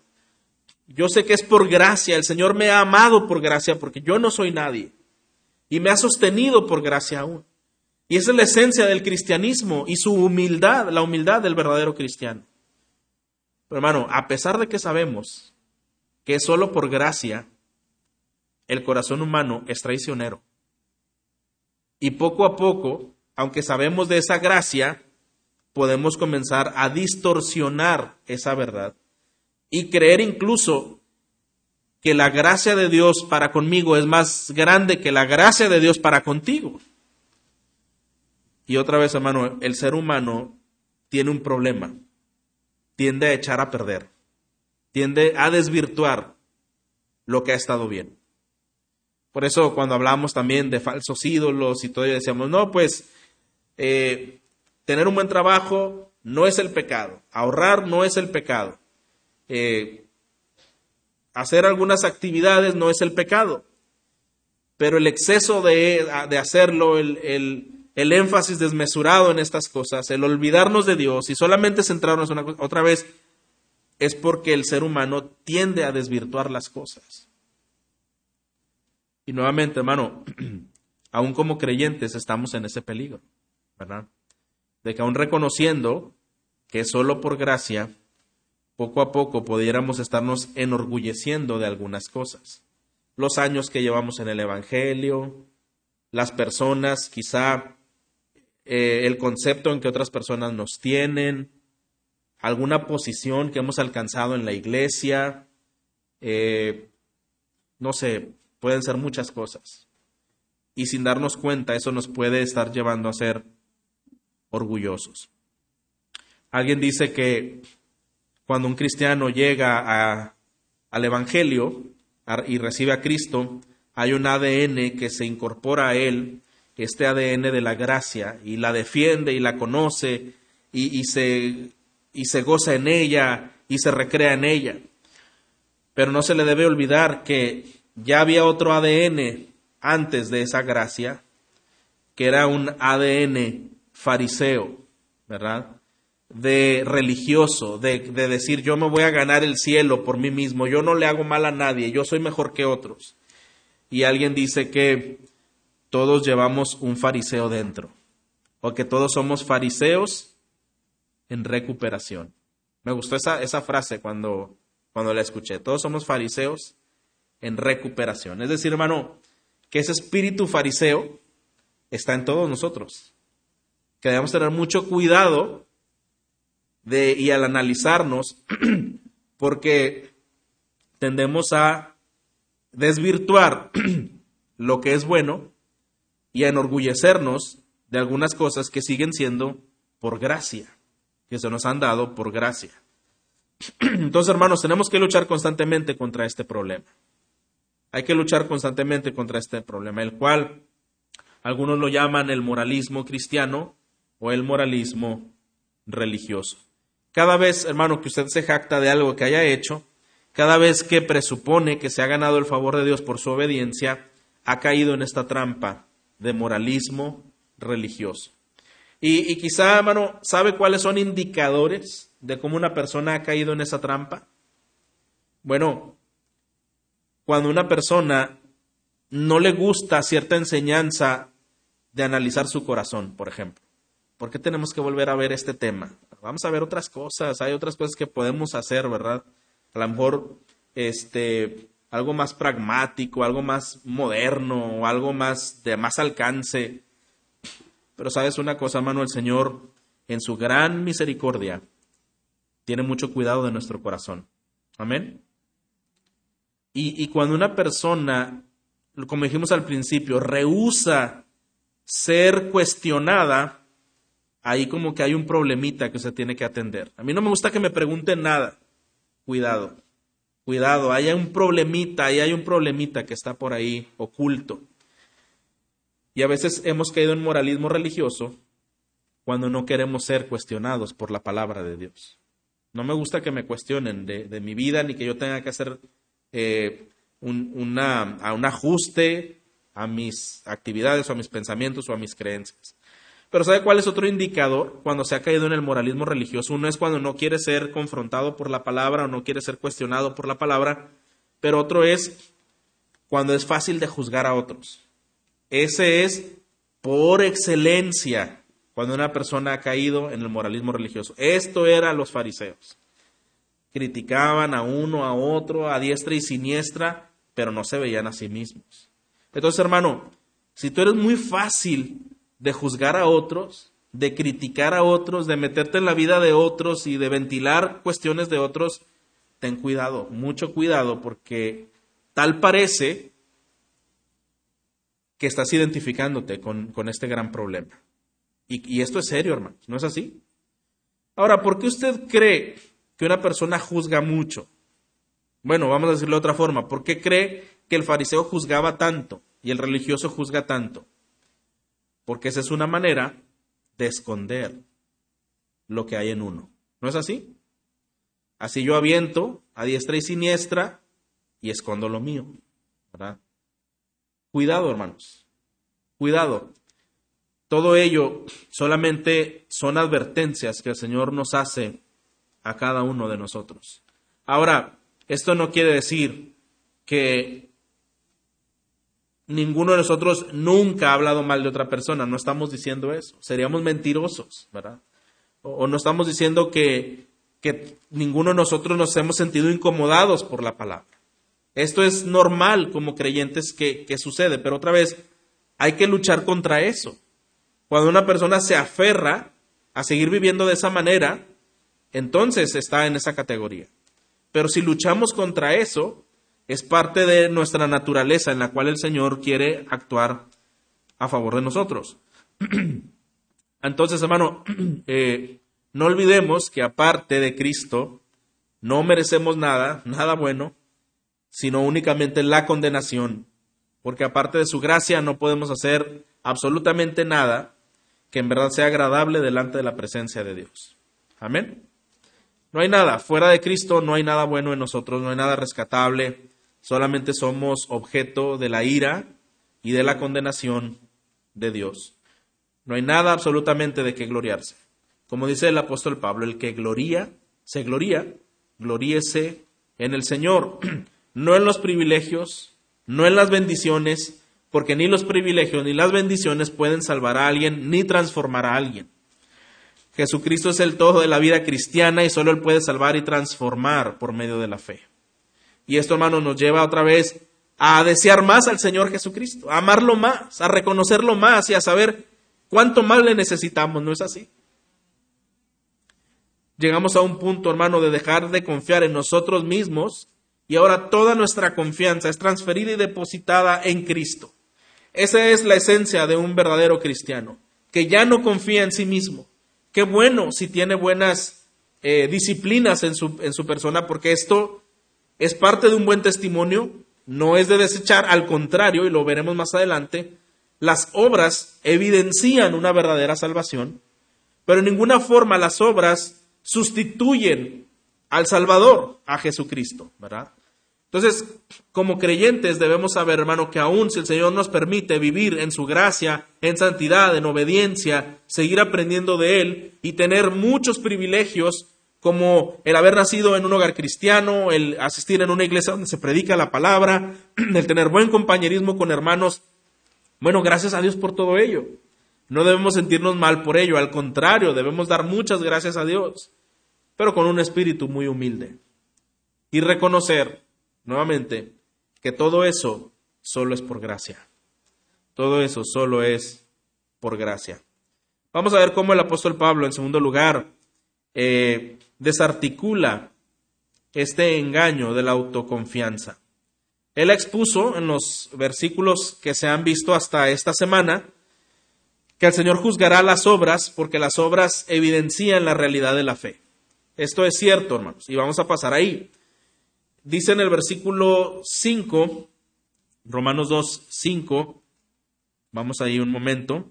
Yo sé que es por gracia, el Señor me ha amado por gracia porque yo no soy nadie y me ha sostenido por gracia aún. Y esa es la esencia del cristianismo y su humildad, la humildad del verdadero cristiano. Pero hermano, a pesar de que sabemos que solo por gracia, el corazón humano es traicionero. Y poco a poco, aunque sabemos de esa gracia, podemos comenzar a distorsionar esa verdad y creer incluso que la gracia de Dios para conmigo es más grande que la gracia de Dios para contigo. Y otra vez, hermano, el ser humano tiene un problema. Tiende a echar a perder. Tiende a desvirtuar lo que ha estado bien. Por eso cuando hablamos también de falsos ídolos y todo, decíamos, no, pues eh, tener un buen trabajo no es el pecado, ahorrar no es el pecado, eh, hacer algunas actividades no es el pecado, pero el exceso de, hacerlo, el, el, énfasis desmesurado en estas cosas, el olvidarnos de Dios y solamente centrarnos en una otra vez, es porque el ser humano tiende a desvirtuar las cosas. Y nuevamente, hermano, aún como creyentes estamos en ese peligro, ¿verdad? De que aún reconociendo que solo por gracia, poco a poco pudiéramos estarnos enorgulleciendo de algunas cosas. Los años que llevamos en el Evangelio, las personas, quizá eh, el concepto en que otras personas nos tienen, alguna posición que hemos alcanzado en la iglesia, eh, no sé, pueden ser muchas cosas. Y sin darnos cuenta, eso nos puede estar llevando a ser orgullosos. Alguien dice que cuando un cristiano llega al Evangelio y recibe a Cristo, hay un ADN que se incorpora a él, este ADN de la gracia, y la defiende y la conoce y, se, y se goza en ella y se recrea en ella. Pero no se le debe olvidar que ya había otro ADN antes de esa gracia, que era un ADN fariseo, ¿verdad? De religioso, de, de, decir yo me voy a ganar el cielo por mí mismo, yo no le hago mal a nadie, yo soy mejor que otros. Y alguien dice que todos llevamos un fariseo dentro, o que todos somos fariseos en recuperación. Me gustó esa, esa frase cuando, cuando la escuché, todos somos fariseos en recuperación. Es decir, hermano, que ese espíritu fariseo está en todos nosotros. Que debemos tener mucho cuidado de, y al analizarnos, porque tendemos a desvirtuar lo que es bueno y a enorgullecernos de algunas cosas que siguen siendo por gracia, que se nos han dado por gracia. Entonces, hermanos, tenemos que luchar constantemente contra este problema. Hay que luchar constantemente contra este problema, el cual algunos lo llaman el moralismo cristiano o el moralismo religioso. Cada vez, hermano, que usted se jacta de algo que haya hecho, cada vez que presupone que se ha ganado el favor de Dios por su obediencia, ha caído en esta trampa de moralismo religioso. Y, quizá, hermano, ¿sabe cuáles son indicadores de cómo una persona ha caído en esa trampa? Bueno, cuando una persona no le gusta cierta enseñanza de analizar su corazón, por ejemplo. ¿Por qué tenemos que volver a ver este tema? Vamos a ver otras cosas, hay otras cosas que podemos hacer, ¿verdad? A lo mejor este algo más pragmático, algo más moderno, algo más de más alcance. Pero sabes una cosa, hermano, el Señor, en su gran misericordia, tiene mucho cuidado de nuestro corazón. Amén. Y, y cuando una persona, como dijimos al principio, rehúsa ser cuestionada, ahí como que hay un problemita que se tiene que atender. A mí no me gusta que me pregunten nada. Cuidado, cuidado, hay un problemita, hay un problemita que está por ahí oculto. Y a veces hemos caído en moralismo religioso cuando no queremos ser cuestionados por la palabra de Dios. No me gusta que me cuestionen de, mi vida ni que yo tenga que hacer eh, un, un ajuste a mis actividades o a mis pensamientos o a mis creencias. Pero ¿sabe cuál es otro indicador cuando se ha caído en el moralismo religioso? Uno es cuando no quiere ser confrontado por la palabra o no quiere ser cuestionado por la palabra, pero otro es cuando es fácil de juzgar a otros. Ese es por excelencia cuando una persona ha caído en el moralismo religioso. Esto eran los fariseos. Criticaban a uno, a otro, a diestra y siniestra, pero no se veían a sí mismos. Entonces, hermano, si tú eres muy fácil de juzgar a otros, de criticar a otros, de meterte en la vida de otros y de ventilar cuestiones de otros, ten cuidado, mucho cuidado, porque tal parece que estás identificándote con, este gran problema. Y, y esto es serio, hermano, ¿no es así? Ahora, ¿por qué usted cree que una persona juzga mucho? Bueno, vamos a decirlo de otra forma. ¿Por qué cree que el fariseo juzgaba tanto y el religioso juzga tanto? Porque esa es una manera de esconder lo que hay en uno. ¿No es así? Así yo aviento a diestra y siniestra y escondo lo mío. ¿verdad? Cuidado, hermanos. Cuidado. Todo ello solamente son advertencias que el Señor nos hace a cada uno de nosotros. Ahora, esto no quiere decir que ninguno de nosotros nunca ha hablado mal de otra persona. No estamos diciendo eso. Seríamos mentirosos, ¿verdad? O, no estamos diciendo que, que ninguno de nosotros nos hemos sentido incomodados por la palabra. Esto es normal como creyentes que, sucede, pero otra vez hay que luchar contra eso. Cuando una persona se aferra a seguir viviendo de esa manera, entonces está en esa categoría. Pero si luchamos contra eso, es parte de nuestra naturaleza en la cual el Señor quiere actuar a favor de nosotros. Entonces, hermano, eh, no olvidemos que aparte de Cristo, no merecemos nada, nada bueno, sino únicamente la condenación, porque aparte de su gracia no podemos hacer absolutamente nada que en verdad sea agradable delante de la presencia de Dios. Amén. No hay nada, fuera de Cristo no hay nada bueno en nosotros, no hay nada rescatable, solamente somos objeto de la ira y de la condenación de Dios. No hay nada absolutamente de qué gloriarse. Como dice el apóstol Pablo, el que gloría, se gloría, gloríese en el Señor. no en los privilegios, no en las bendiciones, porque ni los privilegios ni las bendiciones pueden salvar a alguien ni transformar a alguien. Jesucristo es el todo de la vida cristiana y solo Él puede salvar y transformar por medio de la fe. Y esto, hermano, nos lleva otra vez a desear más al Señor Jesucristo, a amarlo más, a reconocerlo más y a saber cuánto más le necesitamos, ¿no es así? Llegamos a un punto, hermano, de dejar de confiar en nosotros mismos y ahora toda nuestra confianza es transferida y depositada en Cristo. Esa es la esencia de un verdadero cristiano. que ya no confía en sí mismo. Qué bueno si tiene buenas eh, disciplinas en su, en su persona, porque esto es parte de un buen testimonio, no es de desechar, al contrario, y lo veremos más adelante, las obras evidencian una verdadera salvación, pero en ninguna forma las obras sustituyen al Salvador, a Jesucristo, ¿verdad? Entonces, como creyentes debemos saber, hermano, que aún si el Señor nos permite vivir en su gracia, en santidad, en obediencia, seguir aprendiendo de Él y tener muchos privilegios, como el haber nacido en un hogar cristiano, el asistir en una iglesia donde se predica la palabra, el tener buen compañerismo con hermanos. Bueno, gracias a Dios por todo ello. No debemos sentirnos mal por ello, al contrario, debemos dar muchas gracias a Dios, pero con un espíritu muy humilde. Y reconocer, nuevamente, que todo eso solo es por gracia. Todo eso solo es por gracia. Vamos a ver cómo el apóstol Pablo, en segundo lugar, eh, desarticula este engaño de la autoconfianza. Él expuso en los versículos que se han visto hasta esta semana que el Señor juzgará las obras porque las obras evidencian la realidad de la fe. Esto es cierto, hermanos, y vamos a pasar ahí. Dice en el versículo 5, Romanos 2, 5, vamos ahí un momento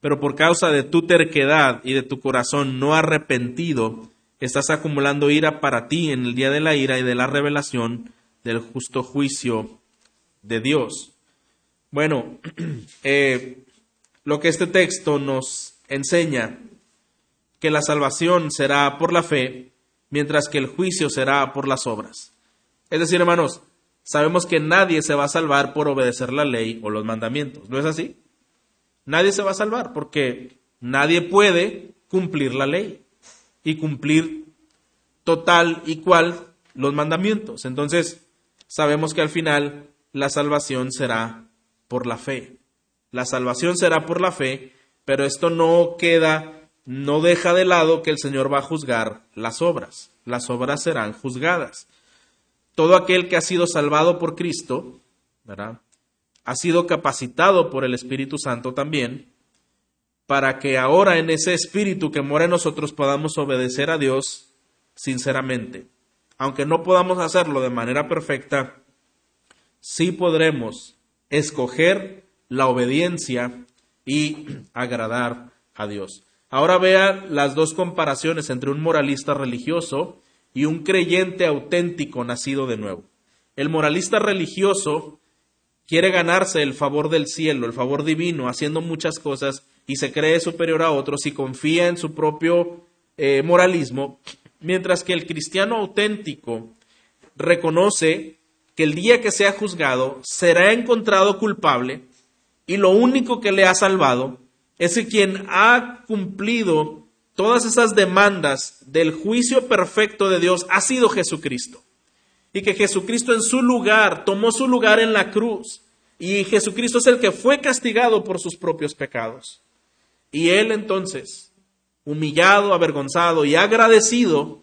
pero por causa de tu terquedad y de tu corazón no arrepentido, estás acumulando ira para ti en el día de la ira y de la revelación del justo juicio de Dios. Bueno, eh, lo que este texto nos enseña, que la salvación será por la fe, mientras que el juicio será por las obras. Es decir, hermanos, sabemos que nadie se va a salvar por obedecer la ley o los mandamientos, ¿no es así? Nadie se va a salvar porque nadie puede cumplir la ley y cumplir total y cual los mandamientos. Entonces, sabemos que al final la salvación será por la fe. La salvación será por la fe, pero esto no queda, no deja de lado que el Señor va a juzgar las obras. Las obras serán juzgadas. Todo aquel que ha sido salvado por Cristo, ¿verdad? Ha sido capacitado por el Espíritu Santo también para que ahora en ese Espíritu que mora en nosotros podamos obedecer a Dios sinceramente. Aunque no podamos hacerlo de manera perfecta, sí podremos escoger la obediencia y agradar a Dios. Ahora vean las dos comparaciones entre un moralista religioso y un creyente auténtico nacido de nuevo. El moralista religioso quiere ganarse el favor del cielo, el favor divino, haciendo muchas cosas y se cree superior a otros y confía en su propio eh, moralismo, mientras que el cristiano auténtico reconoce que el día que sea juzgado será encontrado culpable y lo único que le ha salvado es que quien ha cumplido todas esas demandas del juicio perfecto de Dios ha sido Jesucristo y que Jesucristo en su lugar tomó su lugar en la cruz y Jesucristo es el que fue castigado por sus propios pecados. Y él entonces, humillado, avergonzado y agradecido,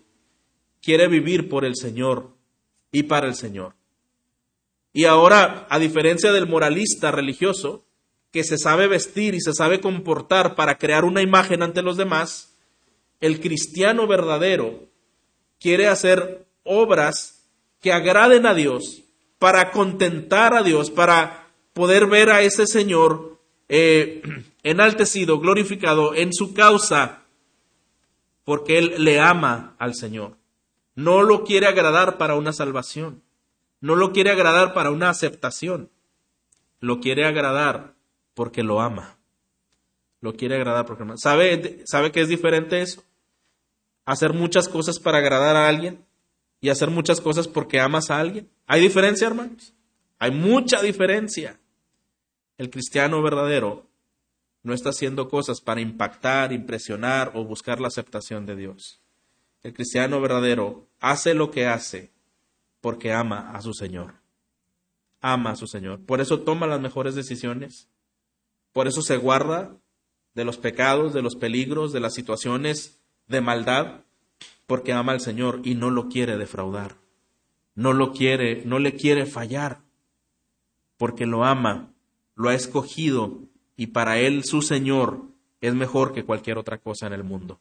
quiere vivir por el Señor y para el Señor. Y ahora, a diferencia del moralista religioso, que se sabe vestir y se sabe comportar para crear una imagen ante los demás, el cristiano verdadero quiere hacer obras que agraden a Dios, para contentar a Dios, para poder ver a ese Señor eh, enaltecido, glorificado en su causa, porque Él le ama al Señor. No lo quiere agradar para una salvación, no lo quiere agradar para una aceptación, lo quiere agradar porque lo ama. Lo quiere agradar porque lo ama. ¿Sabe, ¿Sabe que es diferente eso? Hacer muchas cosas para agradar a alguien y hacer muchas cosas porque amas a alguien. ¿Hay diferencia, hermanos? Hay mucha diferencia. El cristiano verdadero no está haciendo cosas para impactar, impresionar o buscar la aceptación de Dios. El cristiano verdadero hace lo que hace porque ama a su Señor. Ama a su Señor. Por eso toma las mejores decisiones. Por eso se guarda de los pecados, de los peligros, de las situaciones de maldad porque ama al Señor y no lo quiere defraudar. No lo quiere, no le quiere fallar, porque lo ama, lo ha escogido y para él su Señor es mejor que cualquier otra cosa en el mundo.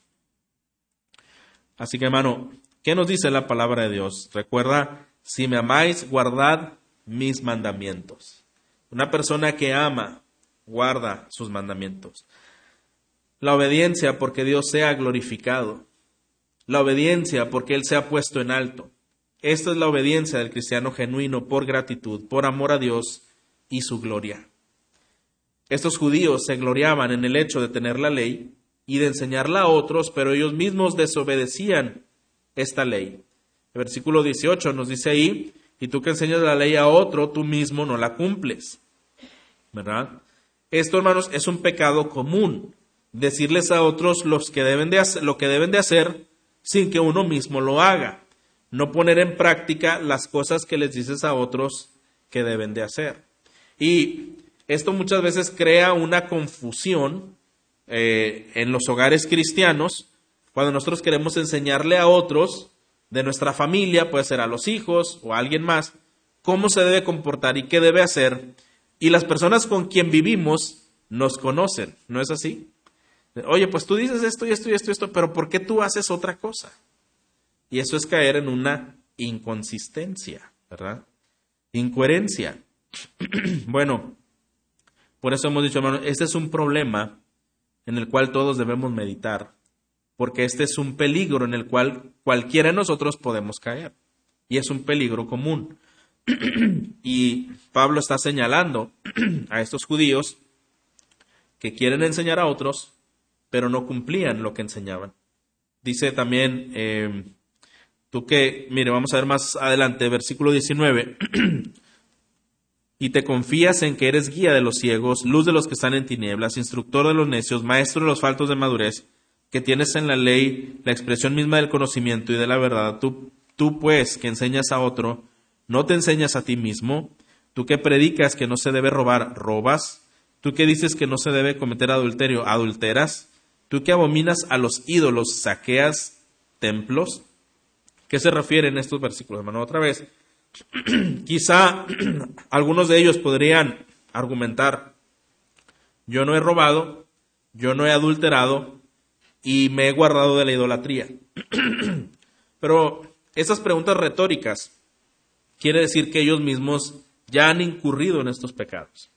Así que hermano, ¿qué nos dice la palabra de Dios? Recuerda, si me amáis, guardad mis mandamientos. Una persona que ama, guarda sus mandamientos. La obediencia porque Dios sea glorificado. La obediencia porque Él sea puesto en alto. Esta es la obediencia del cristiano genuino por gratitud, por amor a Dios y su gloria. Estos judíos se gloriaban en el hecho de tener la ley y de enseñarla a otros, pero ellos mismos desobedecían esta ley. El versículo 18 nos dice ahí, y tú que enseñas la ley a otro, tú mismo no la cumples. ¿Verdad? Esto, hermanos, es un pecado común. Decirles a otros los que deben de hacer, lo que deben de hacer sin que uno mismo lo haga. No poner en práctica las cosas que les dices a otros que deben de hacer. Y esto muchas veces crea una confusión eh, en los hogares cristianos cuando nosotros queremos enseñarle a otros de nuestra familia, puede ser a los hijos o a alguien más, cómo se debe comportar y qué debe hacer. Y las personas con quien vivimos nos conocen, ¿no es así? Oye, pues tú dices esto y esto y esto y esto, pero ¿por qué tú haces otra cosa? Y eso es caer en una inconsistencia, ¿verdad? Incoherencia. bueno, por eso hemos dicho, hermano, este es un problema en el cual todos debemos meditar, porque este es un peligro en el cual cualquiera de nosotros podemos caer, y es un peligro común. y Pablo está señalando a estos judíos que quieren enseñar a otros, pero no cumplían lo que enseñaban. Dice también, eh, tú que, mire, vamos a ver más adelante, versículo 19. y te confías en que eres guía de los ciegos, luz de los que están en tinieblas, instructor de los necios, maestro de los faltos de madurez, que tienes en la ley la expresión misma del conocimiento y de la verdad, tú, tú pues que enseñas a otro, no te enseñas a ti mismo, tú que predicas que no se debe robar, robas, tú que dices que no se debe cometer adulterio, adulteras, tú que abominas a los ídolos, saqueas templos. ¿Qué se refiere en estos versículos, hermano? Otra vez, Quizá algunos de ellos podrían argumentar, yo no he robado, yo no he adulterado y me he guardado de la idolatría. Pero esas preguntas retóricas quiere decir que ellos mismos ya han incurrido en estos pecados.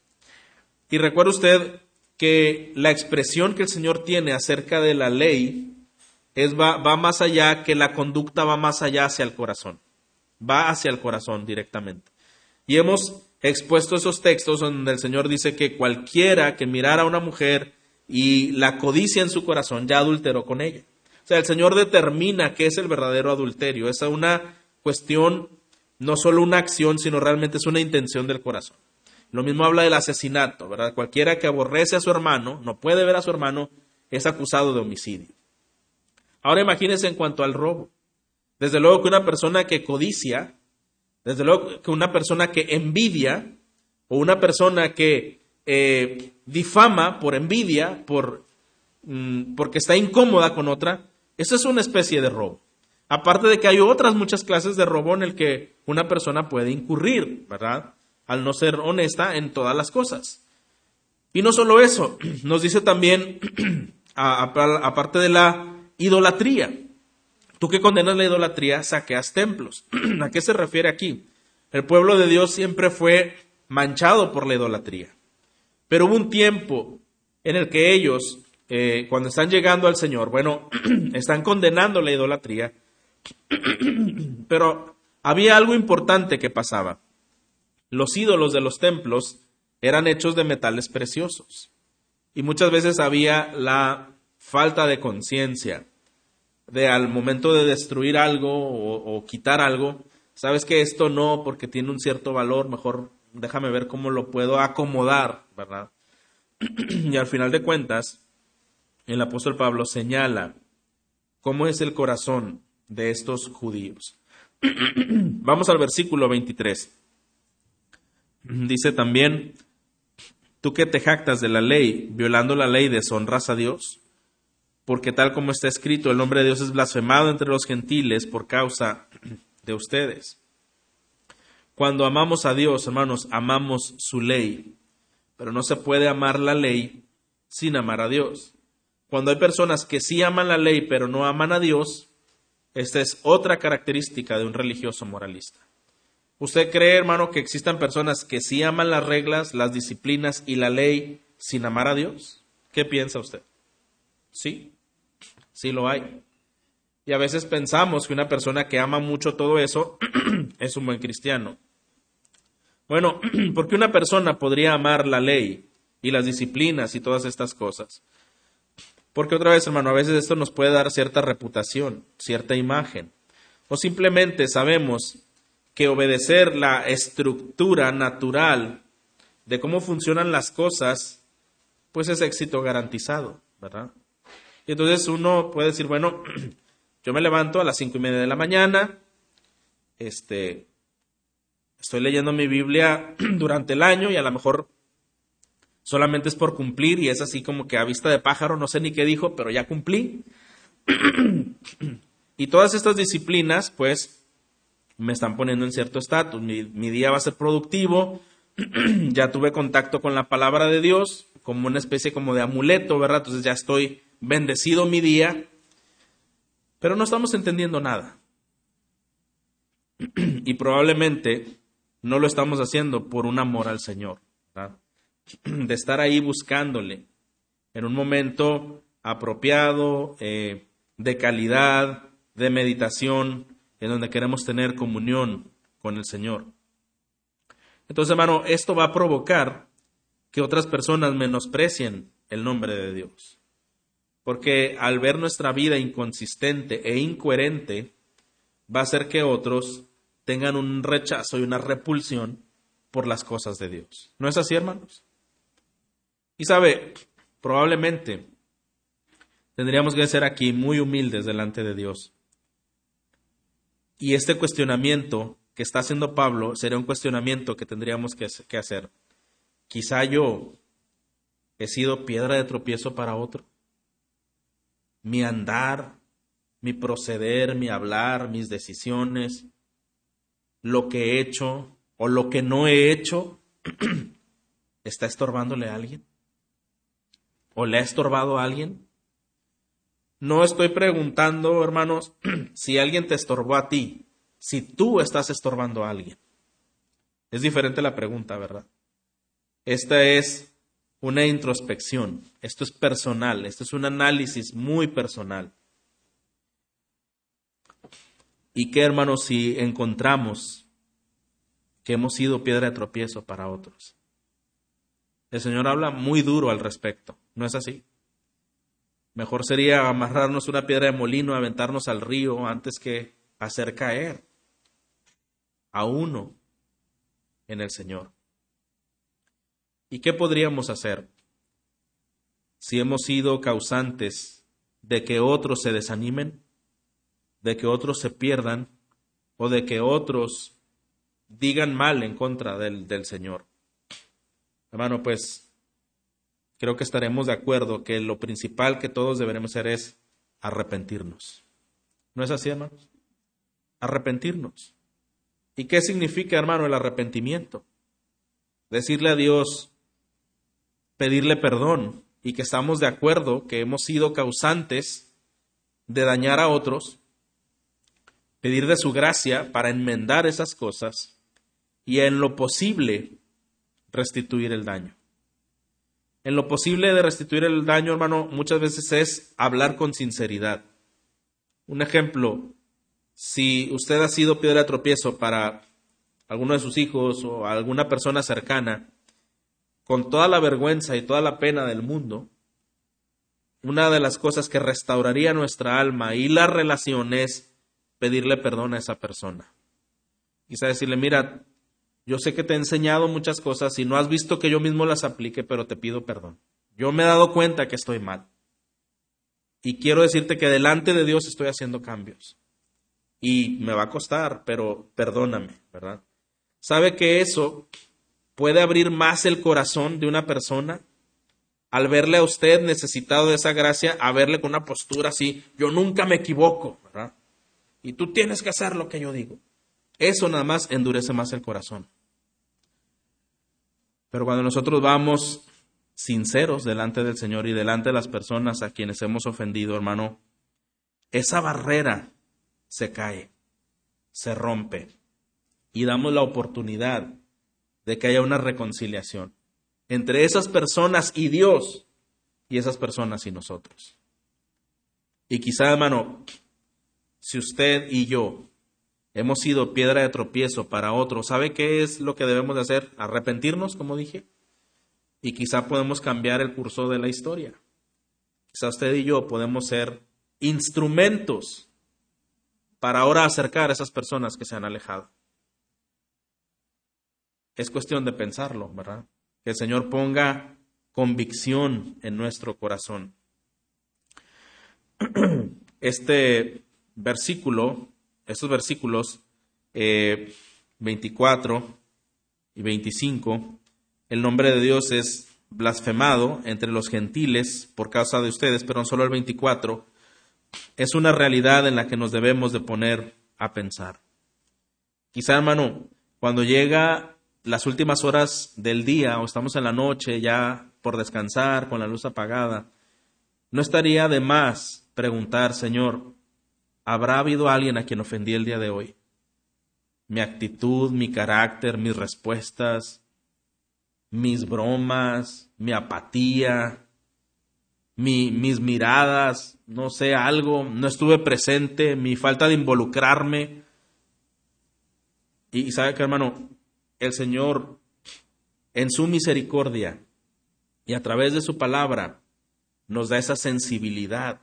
Y recuerde usted que la expresión que el Señor tiene acerca de la ley es, va, va más allá, que la conducta va más allá hacia el corazón va hacia el corazón directamente. Y hemos expuesto esos textos donde el Señor dice que cualquiera que mirara a una mujer y la codicia en su corazón ya adulteró con ella. O sea, el Señor determina qué es el verdadero adulterio. Es una cuestión, no solo una acción, sino realmente es una intención del corazón. Lo mismo habla del asesinato, ¿verdad? Cualquiera que aborrece a su hermano, no puede ver a su hermano, es acusado de homicidio. Ahora imagínense en cuanto al robo. Desde luego que una persona que codicia, desde luego que una persona que envidia o una persona que eh, difama por envidia, por, mm, porque está incómoda con otra, eso es una especie de robo. Aparte de que hay otras muchas clases de robo en el que una persona puede incurrir, ¿verdad? Al no ser honesta en todas las cosas. Y no solo eso, nos dice también, aparte de la idolatría, Tú que condenas la idolatría, saqueas templos. ¿A qué se refiere aquí? El pueblo de Dios siempre fue manchado por la idolatría. Pero hubo un tiempo en el que ellos, eh, cuando están llegando al Señor, bueno, están condenando la idolatría, pero había algo importante que pasaba. Los ídolos de los templos eran hechos de metales preciosos. Y muchas veces había la falta de conciencia de al momento de destruir algo o, quitar algo, sabes que esto no, porque tiene un cierto valor, mejor déjame ver cómo lo puedo acomodar, ¿verdad? y al final de cuentas, el apóstol Pablo señala cómo es el corazón de estos judíos. Vamos al versículo 23. Dice también, tú que te jactas de la ley, violando la ley, deshonras a Dios porque tal como está escrito, el nombre de Dios es blasfemado entre los gentiles por causa de ustedes. Cuando amamos a Dios, hermanos, amamos su ley. pero no se puede amar la ley sin amar a Dios. Cuando hay personas que sí aman la ley pero no aman a Dios, esta es otra característica de un religioso moralista. ¿Usted cree, hermano, que existan personas que sí aman las reglas, las disciplinas y la ley sin amar a Dios? ¿Qué piensa usted? Sí, sí lo hay. Y a veces pensamos que una persona que ama mucho todo eso es un buen cristiano. Bueno, porque una persona podría amar la ley y las disciplinas y todas estas cosas. Porque otra vez, hermano, a veces esto nos puede dar cierta reputación, cierta imagen. O simplemente sabemos que obedecer la estructura natural de cómo funcionan las cosas, pues es éxito garantizado, ¿verdad? Y entonces uno puede decir, bueno, yo me levanto a las cinco y media de la mañana, este, estoy leyendo mi Biblia durante el año y a lo mejor solamente es por cumplir y es así como que a vista de pájaro, no sé ni qué dijo, pero ya cumplí. y todas estas disciplinas, pues, me están poniendo en cierto estatus. Mi, día va a ser productivo, ya tuve contacto con la palabra de Dios, como una especie como de amuleto, ¿verdad? Entonces ya estoy bendecido mi día, pero no estamos entendiendo nada. y probablemente no lo estamos haciendo por un amor al Señor. de estar ahí buscándole en un momento apropiado, eh, de calidad, de meditación, en donde queremos tener comunión con el Señor. Entonces, hermano, esto va a provocar que otras personas menosprecien el nombre de Dios. Porque al ver nuestra vida inconsistente e incoherente, va a hacer que otros tengan un rechazo y una repulsión por las cosas de Dios. ¿No es así, hermanos? Y sabe, probablemente tendríamos que ser aquí muy humildes delante de Dios. Y este cuestionamiento que está haciendo Pablo sería un cuestionamiento que tendríamos que, hacer. Quizá yo he sido piedra de tropiezo para otro. Mi andar, mi proceder, mi hablar, mis decisiones, lo que he hecho o lo que no he hecho, ¿está estorbándole a alguien? o le ha estorbado a alguien? No estoy preguntando, hermanos, si alguien te estorbó a ti, si tú estás estorbando a alguien. Es diferente la pregunta, ¿verdad? Esta es una introspección, esto es personal, esto es un análisis muy personal. ¿Y qué, hermanos, si encontramos que hemos sido piedra de tropiezo para otros? El Señor habla muy duro al respecto. ¿No es así? Mejor sería amarrarnos una piedra de molino, aventarnos al río antes que hacer caer a uno en el Señor. ¿Y qué podríamos hacer si hemos sido causantes de que otros se desanimen, de que otros se pierdan o de que otros digan mal en contra del, del Señor? Hermano, pues creo que estaremos de acuerdo que lo principal que todos deberemos hacer es arrepentirnos. ¿No es así, hermanos? Arrepentirnos. ¿Y qué significa, hermano, el arrepentimiento? Decirle a Dios, pedirle perdón y que estamos de acuerdo que hemos sido causantes de dañar a otros, pedir de su gracia para enmendar esas cosas y en lo posible restituir el daño. En lo posible de restituir el daño, hermano, muchas veces es hablar con sinceridad. Un ejemplo, si usted ha sido piedra de tropiezo para alguno de sus hijos o alguna persona cercana, con toda la vergüenza y toda la pena del mundo, una de las cosas que restauraría nuestra alma y la relación es pedirle perdón a esa persona. Quizá decirle, mira, yo sé que te he enseñado muchas cosas y no has visto que yo mismo las aplique, pero te pido perdón. Yo me he dado cuenta que estoy mal. Y quiero decirte que delante de Dios estoy haciendo cambios. Y me va a costar, pero perdóname, ¿verdad? ¿Sabe que eso puede abrir más el corazón de una persona? Al verle a usted necesitado de esa gracia, a verle con una postura así, yo nunca me equivoco, ¿verdad? Y tú tienes que hacer lo que yo digo. Eso nada más endurece más el corazón. Pero cuando nosotros vamos sinceros delante del Señor y delante de las personas a quienes hemos ofendido, hermano, esa barrera se cae, se rompe y damos la oportunidad de que haya una reconciliación entre esas personas y Dios y esas personas y nosotros. Y quizá, hermano, si usted y yo hemos sido piedra de tropiezo para otros, ¿sabe qué es lo que debemos de hacer? Arrepentirnos, como dije. Y quizá podemos cambiar el curso de la historia. Quizá usted y yo podemos ser instrumentos para ahora acercar a esas personas que se han alejado. Es cuestión de pensarlo, ¿verdad? Que el Señor ponga convicción en nuestro corazón. Este versículo, estos versículos 24 eh, y 25, el nombre de Dios es blasfemado entre los gentiles por causa de ustedes, pero solo el 24, es una realidad en la que nos debemos de poner a pensar. Quizá, hermano, cuando llega las últimas horas del día o estamos en la noche ya por descansar con la luz apagada, no estaría de más preguntar, Señor, ¿habrá habido alguien a quien ofendí el día de hoy? Mi actitud, mi carácter, mis respuestas, mis bromas, mi apatía, mis miradas, no sé, algo, no estuve presente, mi falta de involucrarme. Y, y sabe que hermano, el Señor en su misericordia y a través de su palabra nos da esa sensibilidad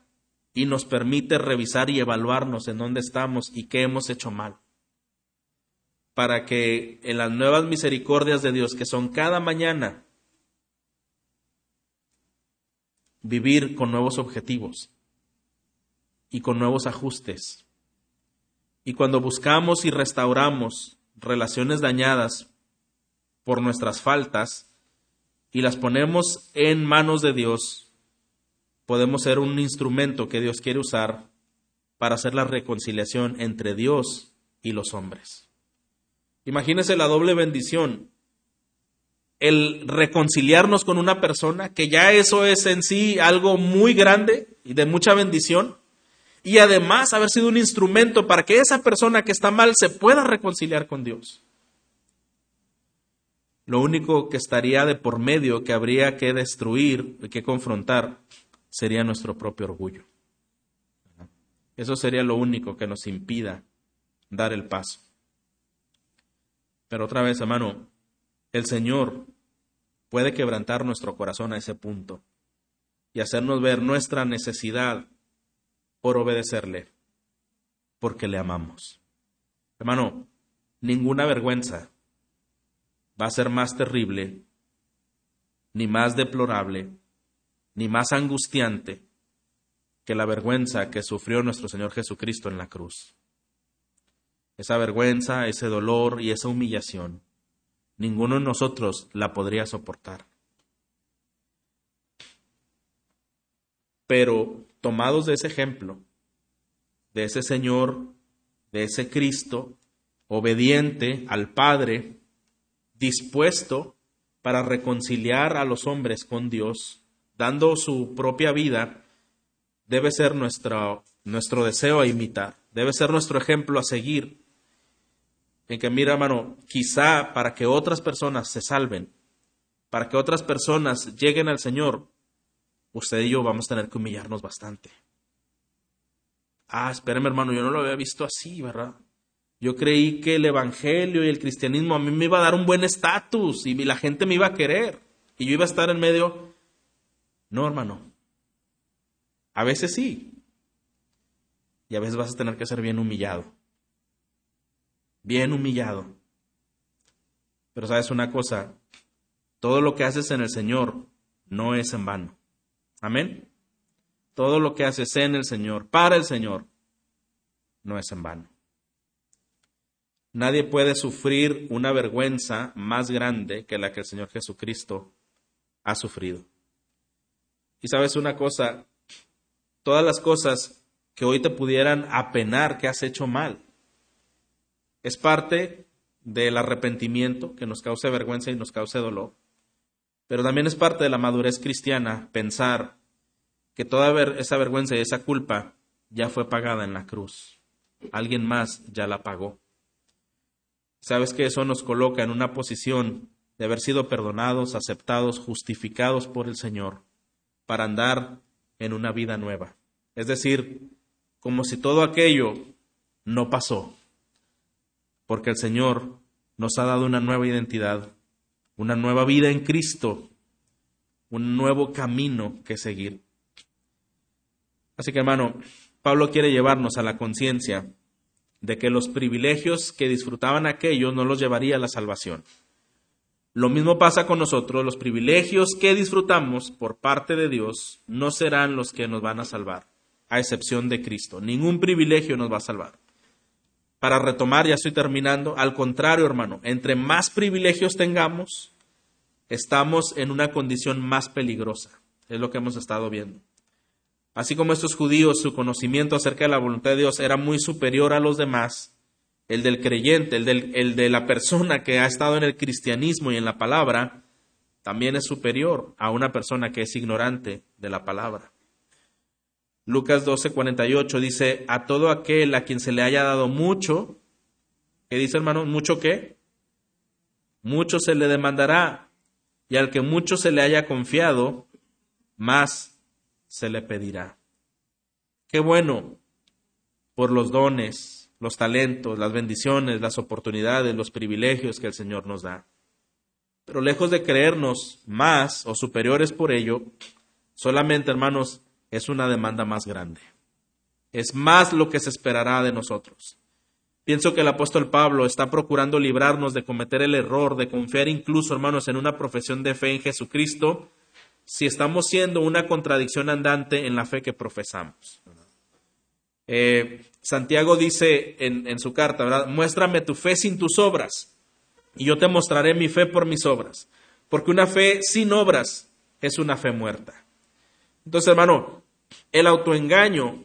y nos permite revisar y evaluarnos en dónde estamos y qué hemos hecho mal. Para que en las nuevas misericordias de Dios, que son cada mañana, vivir con nuevos objetivos y con nuevos ajustes. Y cuando buscamos y restauramos relaciones dañadas por nuestras faltas y las ponemos en manos de Dios, podemos ser un instrumento que Dios quiere usar para hacer la reconciliación entre Dios y los hombres. Imagínese la doble bendición el reconciliarnos con una persona, que ya eso es en sí algo muy grande y de mucha bendición, y además haber sido un instrumento para que esa persona que está mal se pueda reconciliar con Dios. Lo único que estaría de por medio que habría que destruir y que confrontar sería nuestro propio orgullo. Eso sería lo único que nos impida dar el paso. Pero otra vez, hermano, el Señor puede quebrantar nuestro corazón a ese punto y hacernos ver nuestra necesidad por obedecerle, porque le amamos. Hermano, ninguna vergüenza va a ser más terrible, ni más deplorable, ni más angustiante que la vergüenza que sufrió nuestro Señor Jesucristo en la cruz. Esa vergüenza, ese dolor y esa humillación ninguno de nosotros la podría soportar. Pero tomados de ese ejemplo, de ese Señor, de ese Cristo, obediente al Padre, dispuesto para reconciliar a los hombres con Dios, dando su propia vida, debe ser nuestro, nuestro deseo a imitar, debe ser nuestro ejemplo a seguir en que, mira, hermano, quizá para que otras personas se salven, para que otras personas lleguen al Señor, usted y yo vamos a tener que humillarnos bastante. Ah, espérame, hermano, yo no lo había visto así, ¿verdad? Yo creí que el Evangelio y el cristianismo a mí me iba a dar un buen estatus y la gente me iba a querer y yo iba a estar en medio. No, hermano. A veces sí. Y a veces vas a tener que ser bien humillado bien humillado. Pero sabes una cosa, todo lo que haces en el Señor no es en vano. Amén. Todo lo que haces en el Señor, para el Señor, no es en vano. Nadie puede sufrir una vergüenza más grande que la que el Señor Jesucristo ha sufrido. Y sabes una cosa, todas las cosas que hoy te pudieran apenar que has hecho mal, es parte del arrepentimiento que nos cause vergüenza y nos cause dolor. Pero también es parte de la madurez cristiana pensar que toda esa vergüenza y esa culpa ya fue pagada en la cruz. Alguien más ya la pagó. Sabes que eso nos coloca en una posición de haber sido perdonados, aceptados, justificados por el Señor, para andar en una vida nueva. Es decir, como si todo aquello no pasó, porque el Señor nos ha dado una nueva identidad, una nueva vida en Cristo, un nuevo camino que seguir. Así que hermano, Pablo quiere llevarnos a la conciencia de que los privilegios que disfrutaban aquellos no los llevaría a la salvación. Lo mismo pasa con nosotros, los privilegios que disfrutamos por parte de Dios no serán los que nos van a salvar, a excepción de Cristo. Ningún privilegio nos va a salvar. Para retomar, ya estoy terminando, al contrario, hermano, entre más privilegios tengamos, estamos en una condición más peligrosa. Es lo que hemos estado viendo. Así como estos judíos, su conocimiento acerca de la voluntad de Dios era muy superior a los demás, el del creyente, el, el de la persona que ha estado en el cristianismo y en la palabra, también es superior a una persona que es ignorante de la palabra. Lucas 12, 48 dice, a todo aquel a quien se le haya dado mucho, ¿qué dice hermano? ¿Mucho qué? Mucho se le demandará, y al que mucho se le haya confiado, más se le pedirá. Qué bueno por los dones, los talentos, las bendiciones, las oportunidades, los privilegios que el Señor nos da. Pero lejos de creernos más o superiores por ello, solamente, hermanos, es una demanda más grande. Es más lo que se esperará de nosotros. Pienso que el apóstol Pablo está procurando librarnos de cometer el error de confiar incluso, hermanos, en una profesión de fe en Jesucristo, si estamos siendo una contradicción andante en la fe que profesamos. Eh, Santiago dice en, su carta. Muéstrame tu fe sin tus obras y yo te mostraré mi fe por mis obras. Porque una fe sin obras es una fe muerta. Entonces, hermano, el autoengaño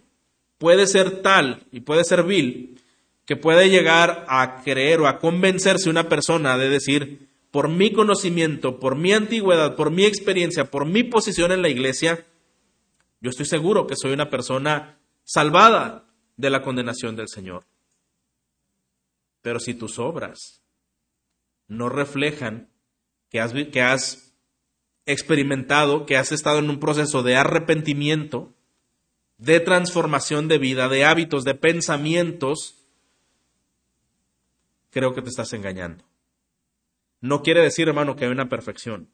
puede ser tal y puede ser vil que puede llegar a creer o a convencerse una persona de decir, por mi conocimiento, por mi antigüedad, por mi experiencia, por mi posición en la iglesia, yo estoy seguro que soy una persona salvada de la condenación del Señor. Pero si tus obras no reflejan que has, que has experimentado, que has estado en un proceso de arrepentimiento, de transformación de vida, de hábitos, de pensamientos, creo que te estás engañando. No quiere decir, hermano, que hay una perfección.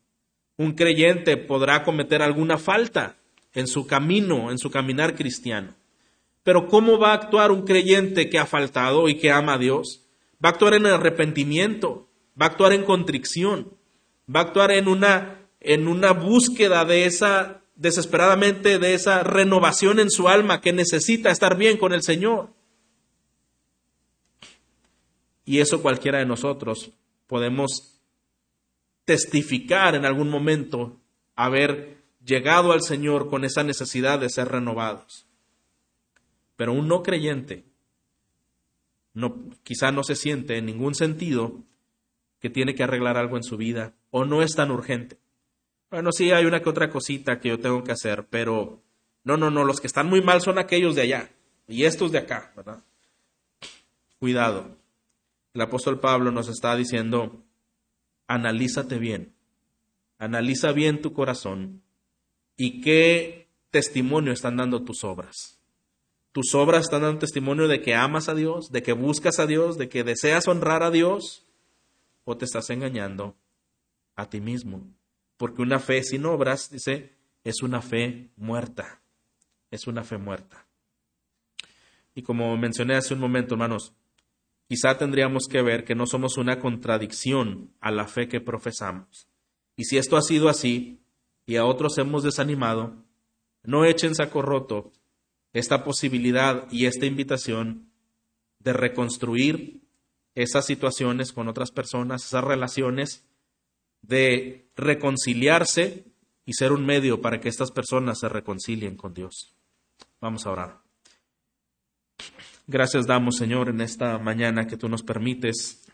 Un creyente podrá cometer alguna falta en su camino, en su caminar cristiano. Pero ¿cómo va a actuar un creyente que ha faltado y que ama a Dios? Va a actuar en arrepentimiento, va a actuar en contrición, va a actuar en una, en una búsqueda de esa, desesperadamente, de esa renovación en su alma que necesita estar bien con el Señor. Y eso cualquiera de nosotros podemos testificar en algún momento haber llegado al Señor con esa necesidad de ser renovados. Pero un no creyente no, quizá no se siente en ningún sentido que tiene que arreglar algo en su vida o no es tan urgente. Bueno, sí hay una que otra cosita que yo tengo que hacer, pero no, no, no, los que están muy mal son aquellos de allá y estos de acá, ¿verdad? Cuidado. El apóstol Pablo nos está diciendo, analízate bien, analiza bien tu corazón y qué testimonio están dando tus obras. Tus obras están dando testimonio de que amas a Dios, de que buscas a Dios, de que deseas honrar a Dios, o te estás engañando a ti mismo. Porque una fe sin obras, dice, es una fe muerta. Es una fe muerta. Y como mencioné hace un momento, hermanos, quizá tendríamos que ver que no somos una contradicción a la fe que profesamos. Y si esto ha sido así y a otros hemos desanimado, no echen saco roto esta posibilidad y esta invitación de reconstruir esas situaciones con otras personas, esas relaciones, de reconciliarse y ser un medio para que estas personas se reconcilien con Dios. Vamos a orar. Gracias damos, Señor, en esta mañana que tú nos permites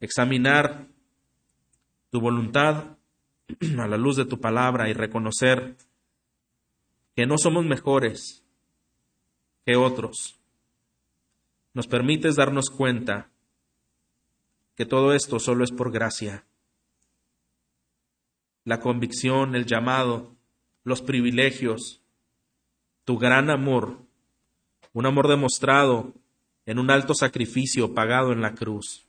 examinar tu voluntad a la luz de tu palabra y reconocer que no somos mejores que otros, nos permites darnos cuenta que todo esto solo es por gracia. La convicción, el llamado, los privilegios, tu gran amor, un amor demostrado en un alto sacrificio pagado en la cruz.